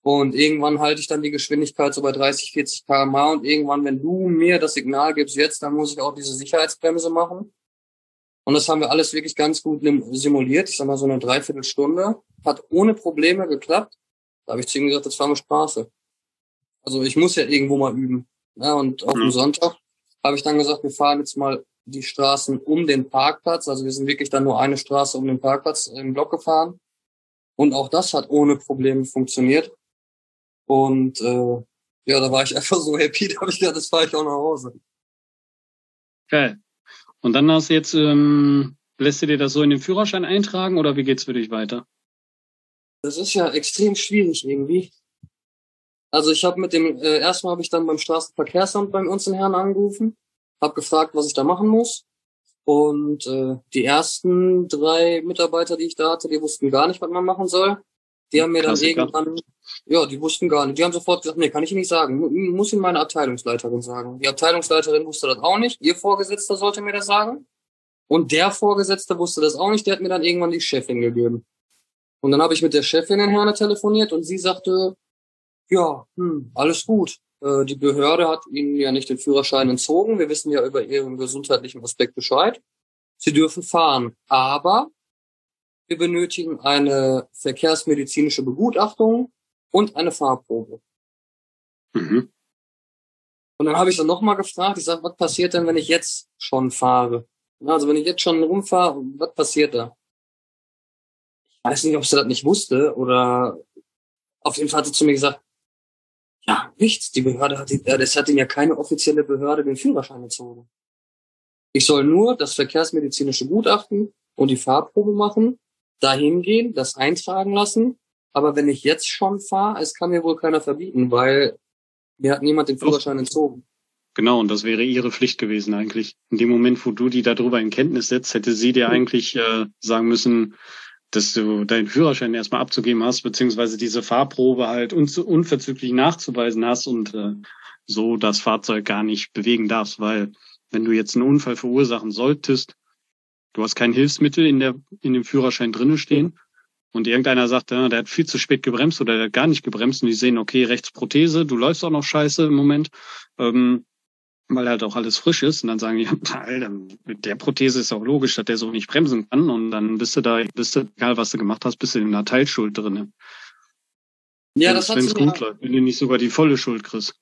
Und irgendwann halte ich dann die Geschwindigkeit so bei 30, 40 km/h und irgendwann, wenn du mir das Signal gibst jetzt, dann muss ich auch diese Sicherheitsbremse machen. Und das haben wir alles wirklich ganz gut simuliert. Ich sag mal so eine Dreiviertelstunde. Hat ohne Probleme geklappt. Da habe ich zu ihm gesagt, das war eine Straße. Also ich muss ja irgendwo mal üben. Ja, und auf dem mhm. Sonntag habe ich dann gesagt, wir fahren jetzt mal die Straßen um den Parkplatz. Also wir sind wirklich dann nur eine Straße um den Parkplatz im Block gefahren. Und auch das hat ohne Probleme funktioniert. Und äh, ja, da war ich einfach so happy, da habe ich gedacht, das fahre ich auch nach Hause. Geil. Und dann hast du jetzt, ähm, lässt du dir das so in den Führerschein eintragen oder wie geht's für dich weiter? Das ist ja extrem schwierig irgendwie. Also ich habe mit dem, äh, erstmal habe ich dann beim Straßenverkehrsamt beim uns in Herrn angerufen, habe gefragt, was ich da machen muss. Und äh, die ersten drei Mitarbeiter, die ich da hatte, die wussten gar nicht, was man machen soll. Die haben mir dann Klassiker. irgendwann, ja, die wussten gar nicht. Die haben sofort gesagt, nee, kann ich nicht sagen. Muss Ihnen meine Abteilungsleiterin sagen. Die Abteilungsleiterin wusste das auch nicht. Ihr Vorgesetzter sollte mir das sagen. Und der Vorgesetzte wusste das auch nicht. Der hat mir dann irgendwann die Chefin gegeben. Und dann habe ich mit der Chefin in Herne telefoniert und sie sagte, ja, hm, alles gut. Äh, die Behörde hat ihnen ja nicht den Führerschein entzogen. Wir wissen ja über ihren gesundheitlichen Aspekt Bescheid. Sie dürfen fahren, aber wir benötigen eine verkehrsmedizinische Begutachtung und eine Fahrprobe. Mhm. Und dann habe ich dann nochmal gefragt, ich sage, was passiert denn, wenn ich jetzt schon fahre? Also wenn ich jetzt schon rumfahre, was passiert da? Ich weiß nicht, ob sie das nicht wusste oder auf jeden Fall hat sie zu mir gesagt, ja, nichts. Die Behörde hat, das hat ihnen ja keine offizielle Behörde den Führerschein gezogen. Ich soll nur das verkehrsmedizinische Gutachten und die Fahrprobe machen, dahin gehen, das eintragen lassen. Aber wenn ich jetzt schon fahre, es kann mir wohl keiner verbieten, weil mir hat niemand den Führerschein entzogen. Genau, und das wäre ihre Pflicht gewesen eigentlich. In dem Moment, wo du die darüber in Kenntnis setzt, hätte sie dir eigentlich äh, sagen müssen, dass du deinen Führerschein erstmal abzugeben hast, beziehungsweise diese Fahrprobe halt un unverzüglich nachzuweisen hast und äh, so das Fahrzeug gar nicht bewegen darfst, weil wenn du jetzt einen Unfall verursachen solltest, du hast kein Hilfsmittel in der in dem Führerschein drinne stehen und irgendeiner sagt, ja, der hat viel zu spät gebremst oder der hat gar nicht gebremst und die sehen, okay, rechts Prothese, du läufst auch noch scheiße im Moment, ähm, weil halt auch alles frisch ist und dann sagen die, Alter, mit der Prothese ist auch logisch, dass der so nicht bremsen kann und dann bist du da, bist du, egal was du gemacht hast, bist du in einer Teilschuld drinne. Ja, das hat sie mir gut läuft, wenn du nicht sogar die volle Schuld kriegst.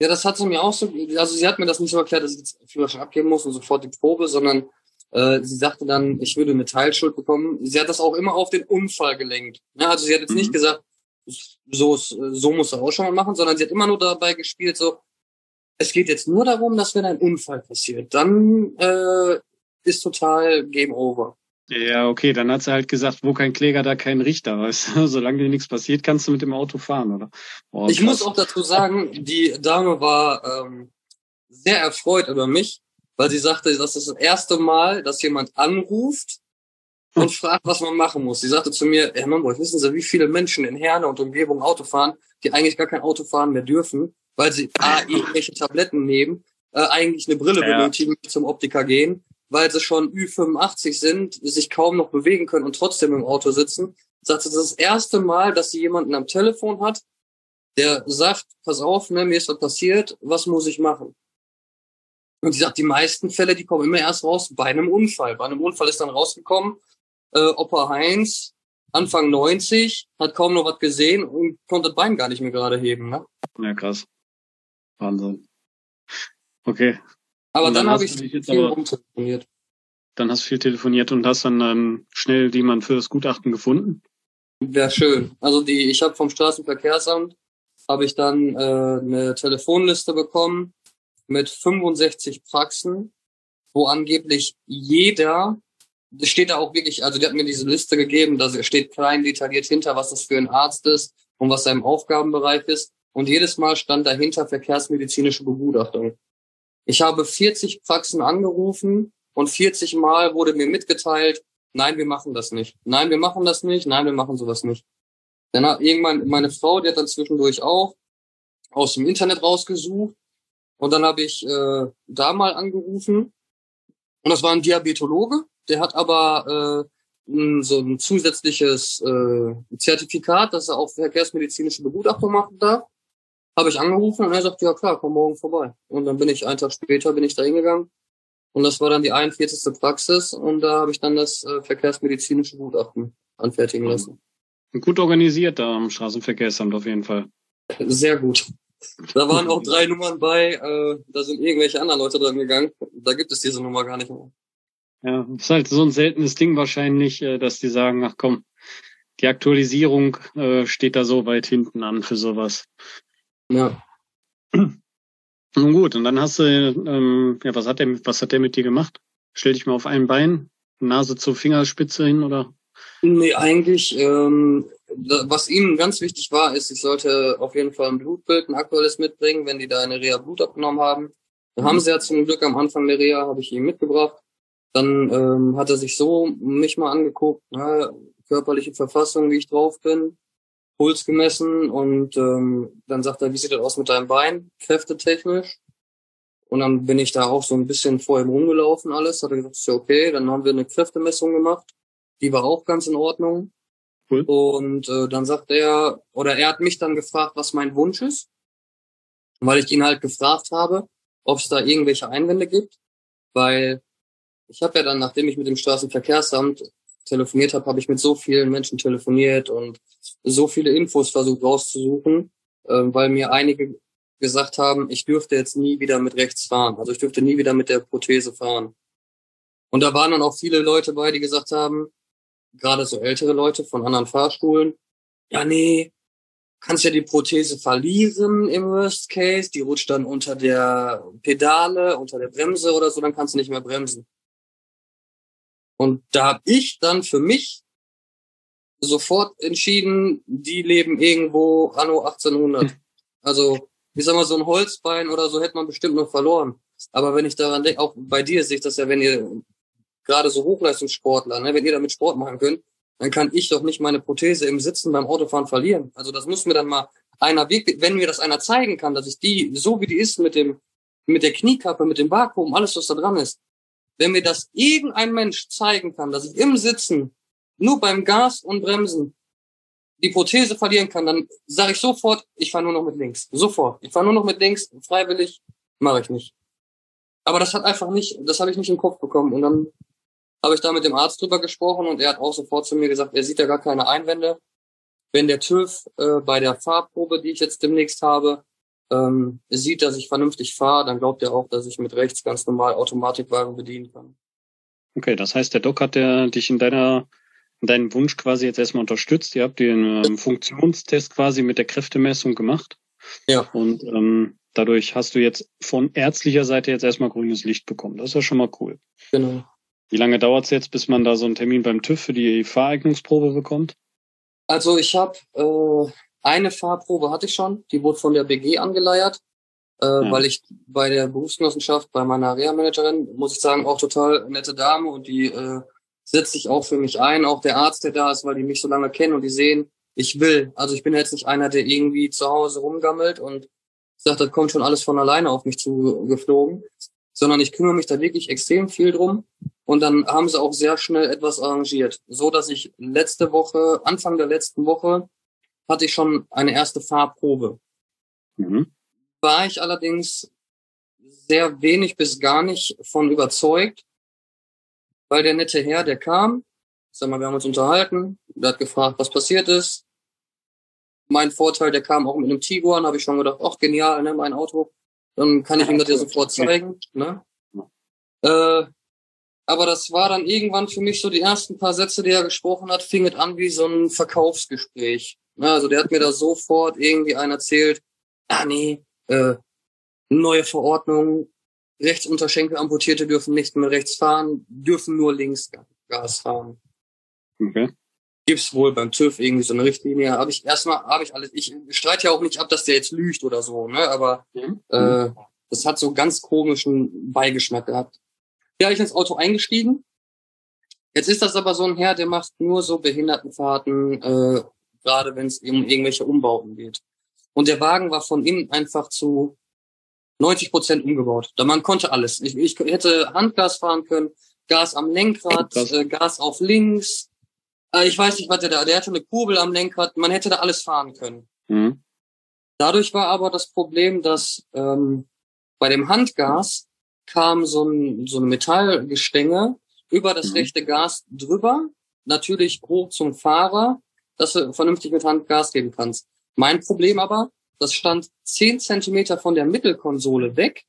Ja, das hat sie mir auch so, also sie hat mir das nicht so erklärt, dass ich jetzt Führerschein abgeben muss und sofort die Probe, sondern äh, sie sagte dann, ich würde eine Teilschuld bekommen. Sie hat das auch immer auf den Unfall gelenkt. Ja, also sie hat jetzt mhm. nicht gesagt, so, so muss er auch schon mal machen, sondern sie hat immer nur dabei gespielt, so, es geht jetzt nur darum, dass wenn ein Unfall passiert, dann äh, ist total Game Over. Ja, okay, dann hat sie halt gesagt, wo kein Kläger, da kein Richter. Weißt du? Solange dir nichts passiert, kannst du mit dem Auto fahren, oder? Oh, ich muss auch dazu sagen, die Dame war ähm, sehr erfreut über mich, weil sie sagte, das ist das erste Mal, dass jemand anruft und hm. fragt, was man machen muss. Sie sagte zu mir, Herr Mamboy, wissen Sie, wie viele Menschen in Herne und Umgebung Auto fahren, die eigentlich gar kein Auto fahren mehr dürfen, weil sie A, irgendwelche Tabletten nehmen, äh, eigentlich eine Brille ja. benötigen, zum Optiker gehen, weil sie schon Ü85 sind, sich kaum noch bewegen können und trotzdem im Auto sitzen. Sagt sie, das ist das erste Mal, dass sie jemanden am Telefon hat, der sagt, pass auf, ne, mir ist was passiert, was muss ich machen? Und sie sagt, die meisten Fälle, die kommen immer erst raus bei einem Unfall. Bei einem Unfall ist dann rausgekommen, äh, Opa Heinz, Anfang 90, hat kaum noch was gesehen und konnte das Bein gar nicht mehr gerade heben. Ne? Ja, krass. Wahnsinn. Okay. Aber und dann, dann habe ich viel aber, rumtelefoniert. Dann hast du viel telefoniert und hast dann ähm, schnell jemanden für das Gutachten gefunden? Wäre schön. Also die, ich habe vom Straßenverkehrsamt habe ich dann äh, eine Telefonliste bekommen mit 65 Praxen, wo angeblich jeder, das steht da auch wirklich, also die hat mir diese Liste gegeben, da steht klein detailliert hinter, was das für ein Arzt ist und was sein Aufgabenbereich ist. Und jedes Mal stand dahinter verkehrsmedizinische Begutachtung. Ich habe 40 Praxen angerufen und 40 Mal wurde mir mitgeteilt, nein, wir machen das nicht. Nein, wir machen das nicht. Nein, wir machen sowas nicht. Dann hat irgendwann meine Frau, die hat dann zwischendurch auch aus dem Internet rausgesucht. Und dann habe ich äh, da mal angerufen. Und das war ein Diabetologe. Der hat aber äh, so ein zusätzliches äh, Zertifikat, dass er auch verkehrsmedizinische Begutachtung machen darf habe ich angerufen und er sagt, ja klar, komm morgen vorbei. Und dann bin ich einen Tag später bin ich da hingegangen und das war dann die 41. Praxis und da habe ich dann das äh, verkehrsmedizinische Gutachten anfertigen lassen. Gut organisiert da am Straßenverkehrsamt auf jeden Fall. Sehr gut. Da waren auch drei Nummern bei, äh, da sind irgendwelche anderen Leute dran gegangen. Da gibt es diese Nummer gar nicht mehr. Ja, ist halt so ein seltenes Ding wahrscheinlich, äh, dass die sagen, ach komm, die Aktualisierung äh, steht da so weit hinten an für sowas. Ja. Nun gut, und dann hast du, ähm, ja, was hat der, was hat der mit dir gemacht? Stell dich mal auf ein Bein, Nase zur Fingerspitze hin, oder? Nee, eigentlich, ähm, was ihm ganz wichtig war, ist, ich sollte auf jeden Fall ein Blutbild, ein aktuelles mitbringen, wenn die da eine Reha Blut abgenommen haben. Dann mhm. haben sie ja zum Glück am Anfang der Reha, habe ich ihm mitgebracht. Dann ähm, hat er sich so mich mal angeguckt, na, körperliche Verfassung, wie ich drauf bin. Puls gemessen und ähm, dann sagt er, wie sieht das aus mit deinem Bein, kräftetechnisch? Und dann bin ich da auch so ein bisschen vor ihm rumgelaufen alles, hat er gesagt, ist ja okay. Dann haben wir eine Kräftemessung gemacht, die war auch ganz in Ordnung. Cool. Und äh, dann sagt er, oder er hat mich dann gefragt, was mein Wunsch ist, weil ich ihn halt gefragt habe, ob es da irgendwelche Einwände gibt, weil ich habe ja dann, nachdem ich mit dem Straßenverkehrsamt telefoniert habe, habe ich mit so vielen Menschen telefoniert und so viele Infos versucht rauszusuchen, äh, weil mir einige gesagt haben, ich dürfte jetzt nie wieder mit rechts fahren. Also ich dürfte nie wieder mit der Prothese fahren. Und da waren dann auch viele Leute bei, die gesagt haben, gerade so ältere Leute von anderen Fahrschulen, ja, nee, kannst ja die Prothese verlieren im Worst Case, die rutscht dann unter der Pedale, unter der Bremse oder so, dann kannst du nicht mehr bremsen. Und da habe ich dann für mich sofort entschieden, die leben irgendwo anno 1800. Also, ich sag mal, so ein Holzbein oder so hätte man bestimmt noch verloren. Aber wenn ich daran denke, auch bei dir sehe ich das ja, wenn ihr gerade so Hochleistungssportler, ne, wenn ihr damit Sport machen könnt, dann kann ich doch nicht meine Prothese im Sitzen beim Autofahren verlieren. Also das muss mir dann mal einer wirklich, wenn mir das einer zeigen kann, dass ich die, so wie die ist, mit dem, mit der Kniekappe, mit dem Vakuum, alles, was da dran ist, wenn mir das irgendein Mensch zeigen kann, dass ich im Sitzen nur beim Gas und Bremsen die Prothese verlieren kann, dann sage ich sofort, ich fahre nur noch mit links. Sofort. Ich fahre nur noch mit links, freiwillig, mache ich nicht. Aber das hat einfach nicht, das habe ich nicht im Kopf bekommen. Und dann habe ich da mit dem Arzt drüber gesprochen und er hat auch sofort zu mir gesagt, er sieht da gar keine Einwände. Wenn der TÜV äh, bei der Fahrprobe, die ich jetzt demnächst habe, ähm, sieht, dass ich vernünftig fahre, dann glaubt er auch, dass ich mit rechts ganz normal Automatikwagen bedienen kann. Okay, das heißt, der Doc hat der dich in deiner in deinem Wunsch quasi jetzt erstmal unterstützt. Ihr habt den ähm, Funktionstest quasi mit der Kräftemessung gemacht. Ja. Und ähm, dadurch hast du jetzt von ärztlicher Seite jetzt erstmal grünes Licht bekommen. Das ist ja schon mal cool. Genau. Wie lange dauert es jetzt, bis man da so einen Termin beim TÜV für die Fahreignungsprobe bekommt? Also ich habe äh, eine Fahrprobe hatte ich schon, die wurde von der BG angeleiert, äh, ja. weil ich bei der Berufsgenossenschaft, bei meiner Reha-Managerin, muss ich sagen, auch total nette Dame und die äh, setzt sich auch für mich ein, auch der Arzt, der da ist, weil die mich so lange kennen und die sehen, ich will. Also ich bin jetzt nicht einer, der irgendwie zu Hause rumgammelt und sagt, das kommt schon alles von alleine auf mich zugeflogen, sondern ich kümmere mich da wirklich extrem viel drum. Und dann haben sie auch sehr schnell etwas arrangiert, so dass ich letzte Woche, Anfang der letzten Woche, hatte ich schon eine erste Fahrprobe. Mhm. War ich allerdings sehr wenig bis gar nicht von überzeugt, weil der nette Herr, der kam, sag mal, wir haben uns unterhalten, der hat gefragt, was passiert ist. Mein Vorteil, der kam auch mit einem Tiguan, habe ich schon gedacht, ach genial, ne, mein Auto. Dann kann ich ihm das ja sofort zeigen. Ne? Äh, aber das war dann irgendwann für mich so die ersten paar Sätze, die er gesprochen hat, fing es an wie so ein Verkaufsgespräch. Also der hat mir da sofort irgendwie einen erzählt, ah nee, äh, neue Verordnung, Rechtsunterschenkel amputierte dürfen nicht mehr rechts fahren, dürfen nur links Gas fahren. Okay. Gibt's wohl beim TÜV irgendwie so eine Richtlinie. Habe ich erstmal, habe ich alles. Ich streite ja auch nicht ab, dass der jetzt lügt oder so, ne? Aber mhm. äh, das hat so ganz komischen Beigeschmack gehabt. Ja, ich ins Auto eingestiegen. Jetzt ist das aber so ein Herr, der macht nur so Behindertenfahrten, äh, gerade wenn es um irgendwelche Umbauten geht. Und der Wagen war von innen einfach zu 90 Prozent umgebaut. Da man konnte alles. Ich, ich hätte Handgas fahren können, Gas am Lenkrad, äh, Gas auf links. Äh, ich weiß nicht, was der da, der hatte eine Kurbel am Lenkrad. Man hätte da alles fahren können. Mhm. Dadurch war aber das Problem, dass ähm, bei dem Handgas kam so, ein, so eine Metallgestänge über das mhm. rechte Gas drüber, natürlich hoch zum Fahrer, dass du vernünftig mit Hand Gas geben kannst. Mein Problem aber, das stand zehn Zentimeter von der Mittelkonsole weg,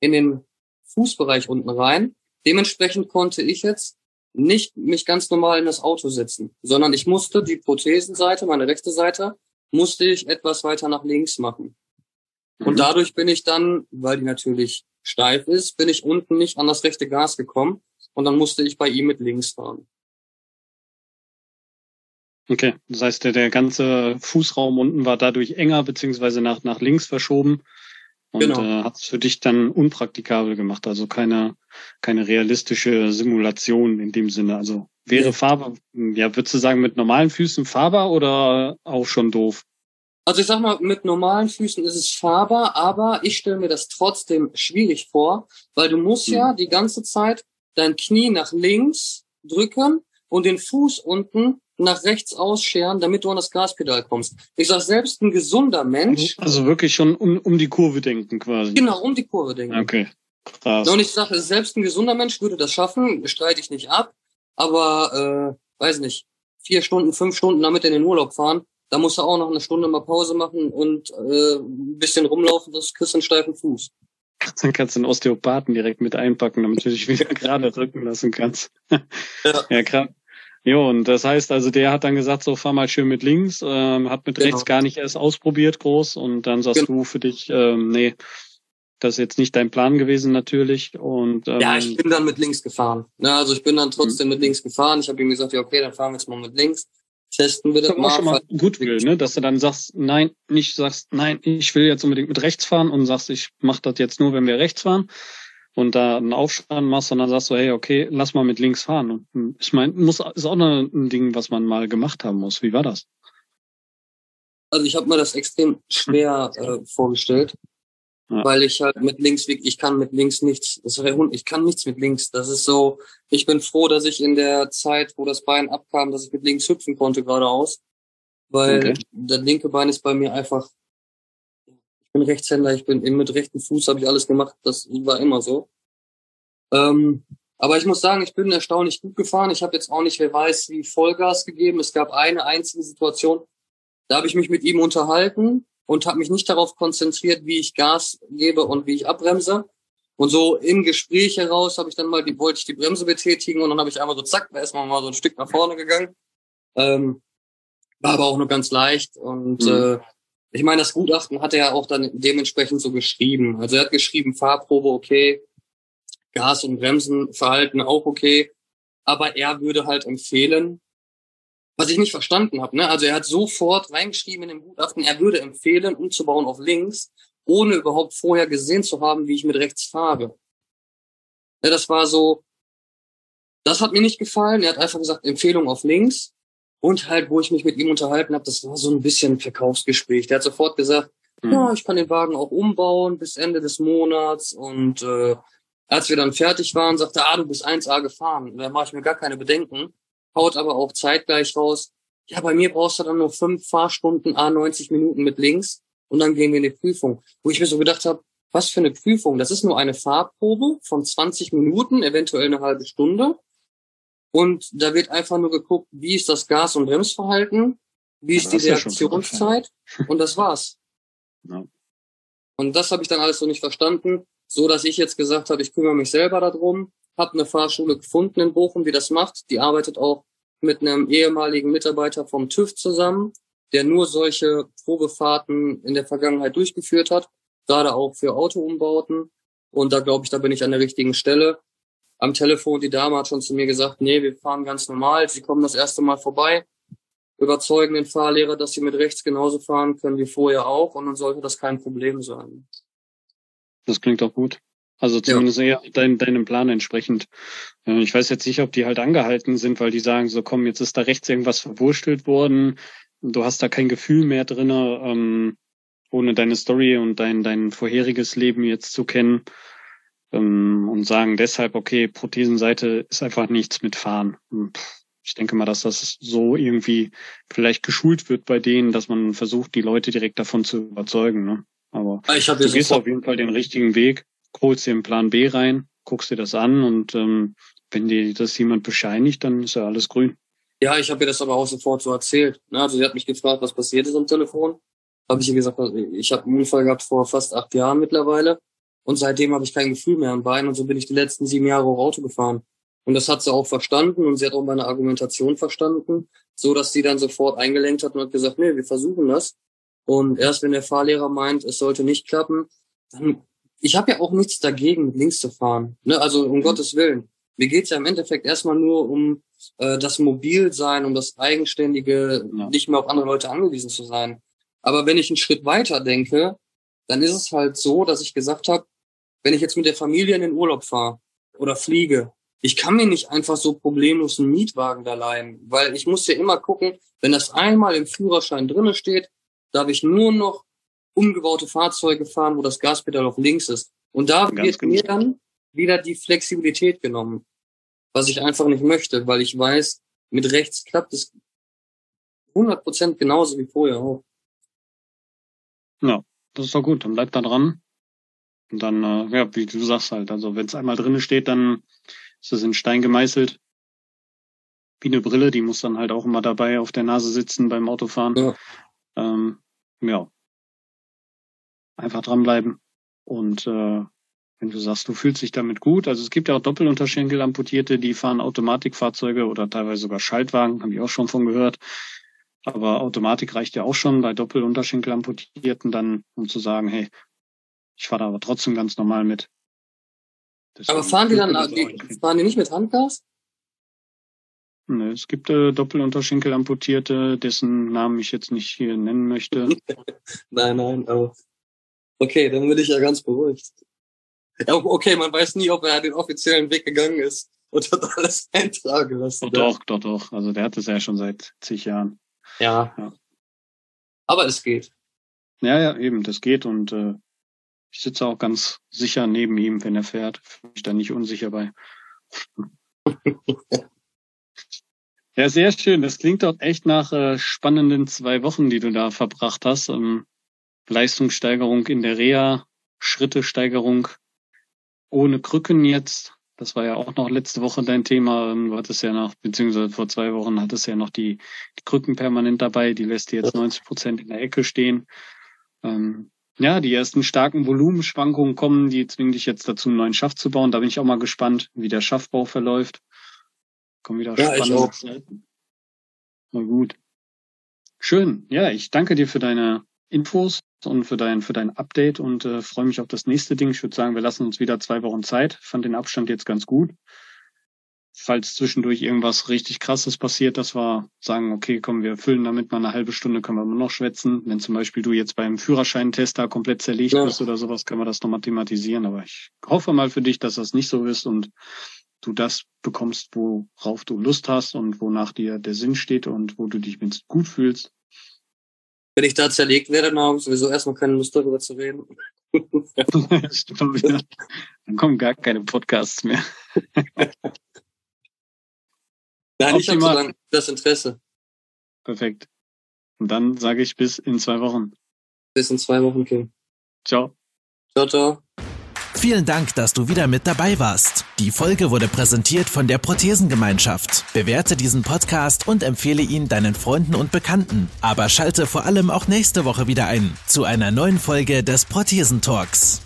in den Fußbereich unten rein. Dementsprechend konnte ich jetzt nicht mich ganz normal in das Auto setzen, sondern ich musste die Prothesenseite, meine rechte Seite, musste ich etwas weiter nach links machen. Und mhm. dadurch bin ich dann, weil die natürlich steif ist, bin ich unten nicht an das rechte Gas gekommen und dann musste ich bei ihm mit links fahren. Okay, das heißt, der, der ganze Fußraum unten war dadurch enger beziehungsweise nach, nach links verschoben und genau. äh, hat es für dich dann unpraktikabel gemacht, also keine, keine realistische Simulation in dem Sinne. Also wäre ja. Farbe, ja, würdest du sagen, mit normalen Füßen fahrbar oder auch schon doof? Also ich sag mal, mit normalen Füßen ist es fahrbar, aber ich stelle mir das trotzdem schwierig vor, weil du musst hm. ja die ganze Zeit dein Knie nach links drücken und den Fuß unten nach rechts ausscheren, damit du an das Gaspedal kommst. Ich sag, selbst ein gesunder Mensch. Also wirklich schon um, um die Kurve denken quasi. Genau, um die Kurve denken. Okay. Krass. Und ich sage, selbst ein gesunder Mensch würde das schaffen, streite ich nicht ab, aber äh, weiß nicht, vier Stunden, fünf Stunden damit in den Urlaub fahren, da musst du auch noch eine Stunde mal Pause machen und äh, ein bisschen rumlaufen, das kriegst du einen steifen Fuß. Dann kannst du einen Osteopathen direkt mit einpacken, damit du dich wieder gerade drücken lassen kannst. ja, ja krass. Jo, und das heißt also, der hat dann gesagt, so fahr mal schön mit links, ähm, hat mit genau. rechts gar nicht erst ausprobiert groß und dann sagst genau. du für dich, ähm, nee, das ist jetzt nicht dein Plan gewesen natürlich. Und ähm, ja, ich bin dann mit links gefahren. Ja, also ich bin dann trotzdem mhm. mit links gefahren. Ich habe ihm gesagt, ja okay, dann fahren wir jetzt mal mit links. Testen wir das, das mal. schon mal gut will, ne? dass du dann sagst, nein, nicht sagst, nein, ich will jetzt unbedingt mit rechts fahren und sagst, ich mache das jetzt nur, wenn wir rechts fahren und da einen Aufstand machst, sondern sagst du, hey, okay, lass mal mit links fahren. Und hm, ich meine, muss ist auch ein Ding, was man mal gemacht haben muss. Wie war das? Also ich habe mir das extrem schwer äh, vorgestellt, ja. weil ich halt mit links, ich kann mit links nichts. Das ist der Hund, ich kann nichts mit links. Das ist so. Ich bin froh, dass ich in der Zeit, wo das Bein abkam, dass ich mit links hüpfen konnte geradeaus, weil okay. das linke Bein ist bei mir einfach bin Rechtshänder, ich bin mit rechten Fuß, habe ich alles gemacht, das war immer so. Ähm, aber ich muss sagen, ich bin erstaunlich gut gefahren. Ich habe jetzt auch nicht, wer weiß, wie Vollgas gegeben. Es gab eine einzige Situation, da habe ich mich mit ihm unterhalten und habe mich nicht darauf konzentriert, wie ich Gas gebe und wie ich abbremse. Und so im Gespräch heraus habe ich dann mal, die, wollte ich die Bremse betätigen und dann habe ich einmal so zack, erstmal mal so ein Stück nach vorne gegangen. Ähm, war aber auch nur ganz leicht und mhm. äh, ich meine, das Gutachten hat er ja auch dann dementsprechend so geschrieben. Also er hat geschrieben, Fahrprobe okay, Gas- und Bremsenverhalten auch okay, aber er würde halt empfehlen, was ich nicht verstanden habe. Ne? Also er hat sofort reingeschrieben in dem Gutachten, er würde empfehlen, umzubauen auf links, ohne überhaupt vorher gesehen zu haben, wie ich mit rechts fahre. Ja, das war so, das hat mir nicht gefallen. Er hat einfach gesagt, Empfehlung auf links. Und halt, wo ich mich mit ihm unterhalten habe, das war so ein bisschen ein Verkaufsgespräch. Der hat sofort gesagt, mhm. ja, ich kann den Wagen auch umbauen bis Ende des Monats. Und äh, als wir dann fertig waren, sagte er, ah, du bist 1A gefahren. Da mache ich mir gar keine Bedenken. Haut aber auch zeitgleich raus. Ja, bei mir brauchst du dann nur fünf Fahrstunden, A 90 Minuten mit links und dann gehen wir in die Prüfung. Wo ich mir so gedacht habe, was für eine Prüfung? Das ist nur eine Fahrprobe von 20 Minuten, eventuell eine halbe Stunde. Und da wird einfach nur geguckt, wie ist das Gas- und Bremsverhalten, wie ist die Reaktionszeit und das war's. Ja. Und das habe ich dann alles so nicht verstanden, so dass ich jetzt gesagt habe, ich kümmere mich selber darum, habe eine Fahrschule gefunden in Bochum, die das macht. Die arbeitet auch mit einem ehemaligen Mitarbeiter vom TÜV zusammen, der nur solche Probefahrten in der Vergangenheit durchgeführt hat, gerade auch für Autoumbauten. Und da glaube ich, da bin ich an der richtigen Stelle am Telefon, die Dame hat schon zu mir gesagt, nee, wir fahren ganz normal, sie kommen das erste Mal vorbei, überzeugen den Fahrlehrer, dass sie mit rechts genauso fahren können wie vorher auch und dann sollte das kein Problem sein. Das klingt auch gut. Also zumindest ja. eher dein, deinem Plan entsprechend. Ich weiß jetzt nicht, ob die halt angehalten sind, weil die sagen, so komm, jetzt ist da rechts irgendwas verwurstelt worden, du hast da kein Gefühl mehr drinne, ähm, ohne deine Story und dein, dein vorheriges Leben jetzt zu kennen ähm, und sagen deshalb, okay, Prothesenseite ist einfach nichts mit Fahren. Ich denke mal, dass das so irgendwie vielleicht geschult wird bei denen, dass man versucht, die Leute direkt davon zu überzeugen. Ne? Aber ich du gehst auf jeden Fall den richtigen Weg, holst dir einen Plan B rein, guckst dir das an und ähm, wenn dir das jemand bescheinigt, dann ist ja alles grün. Ja, ich habe ihr das aber auch sofort so erzählt. Ne? Also sie hat mich gefragt, was passiert ist am Telefon. Habe ich ihr gesagt, ich habe einen Unfall gehabt vor fast acht Jahren mittlerweile. Und seitdem habe ich kein Gefühl mehr am Bein und so bin ich die letzten sieben Jahre auch Auto gefahren. Und das hat sie auch verstanden und sie hat auch meine Argumentation verstanden, so dass sie dann sofort eingelenkt hat und hat gesagt, nee, wir versuchen das. Und erst wenn der Fahrlehrer meint, es sollte nicht klappen, dann, ich habe ja auch nichts dagegen, mit links zu fahren. Ne? Also um mhm. Gottes Willen. Mir geht's ja im Endeffekt erstmal nur um äh, das Mobilsein, um das Eigenständige, ja. nicht mehr auf andere Leute angewiesen zu sein. Aber wenn ich einen Schritt weiter denke, dann ist es halt so, dass ich gesagt habe, wenn ich jetzt mit der Familie in den Urlaub fahre oder fliege, ich kann mir nicht einfach so problemlos einen Mietwagen da leihen, weil ich muss ja immer gucken, wenn das einmal im Führerschein drinne steht, darf ich nur noch umgebaute Fahrzeuge fahren, wo das Gaspedal auf links ist. Und da Ganz wird genau. mir dann wieder die Flexibilität genommen, was ich einfach nicht möchte, weil ich weiß, mit rechts klappt es 100% genauso wie vorher auch. Ja, das ist doch gut. Dann bleibt da dran. Und dann, äh, ja, wie du sagst halt, also wenn es einmal drinnen steht, dann ist es in Stein gemeißelt. Wie eine Brille, die muss dann halt auch immer dabei auf der Nase sitzen beim Autofahren. Ja. Ähm, ja. Einfach dranbleiben. Und äh, wenn du sagst, du fühlst dich damit gut, also es gibt ja auch Doppelunterschenkel-Amputierte, die fahren Automatikfahrzeuge oder teilweise sogar Schaltwagen, habe ich auch schon von gehört. Aber Automatik reicht ja auch schon bei Doppelunterschenkel-Amputierten dann, um zu sagen, hey, ich fahre da aber trotzdem ganz normal mit. Deswegen aber fahren die dann, die, fahren die nicht mit Handgas? Nee, es gibt äh, Doppelunterschenkel-Amputierte, dessen Namen ich jetzt nicht hier nennen möchte. nein, nein, aber okay, dann bin ich ja ganz beruhigt. Ja, okay, man weiß nie, ob er den offiziellen Weg gegangen ist und hat alles eintragen lassen. Doch, doch, doch. Also der hat es ja schon seit zig Jahren. Ja. ja. Aber es geht. Ja, ja, eben, das geht und äh, ich sitze auch ganz sicher neben ihm, wenn er fährt. Fühle mich da nicht unsicher bei. ja, sehr schön. Das klingt doch echt nach äh, spannenden zwei Wochen, die du da verbracht hast. Ähm, Leistungssteigerung in der Reha, Schrittesteigerung ohne Krücken jetzt. Das war ja auch noch letzte Woche dein Thema. Ähm, du hattest ja noch, beziehungsweise vor zwei Wochen hattest ja noch die, die Krücken permanent dabei. Die lässt dir jetzt 90 Prozent in der Ecke stehen. Ähm, ja, die ersten starken Volumenschwankungen kommen, die zwingen dich jetzt dazu, einen neuen Schaft zu bauen. Da bin ich auch mal gespannt, wie der Schaftbau verläuft. Kommen wieder ja, spannende Zeiten. Na gut. Schön. Ja, ich danke dir für deine Infos und für dein, für dein Update und äh, freue mich auf das nächste Ding. Ich würde sagen, wir lassen uns wieder zwei Wochen Zeit. Fand den Abstand jetzt ganz gut. Falls zwischendurch irgendwas richtig krasses passiert, dass wir sagen, okay, komm, wir füllen damit mal eine halbe Stunde, können wir immer noch schwätzen. Wenn zum Beispiel du jetzt beim Führerscheintester komplett zerlegt ja. bist oder sowas, können wir das nochmal thematisieren. Aber ich hoffe mal für dich, dass das nicht so ist und du das bekommst, worauf du Lust hast und wonach dir der Sinn steht und wo du dich gut fühlst wenn ich da zerlegt werde, dann habe ich sowieso erstmal keine Lust darüber zu reden. dann kommen gar keine Podcasts mehr. Nein, ich habe so lange das Interesse. Perfekt. Und dann sage ich bis in zwei Wochen. Bis in zwei Wochen, Kim. Ciao. Ciao, ciao. Vielen Dank, dass du wieder mit dabei warst. Die Folge wurde präsentiert von der Prothesengemeinschaft. Bewerte diesen Podcast und empfehle ihn deinen Freunden und Bekannten. Aber schalte vor allem auch nächste Woche wieder ein zu einer neuen Folge des Prothesentalks.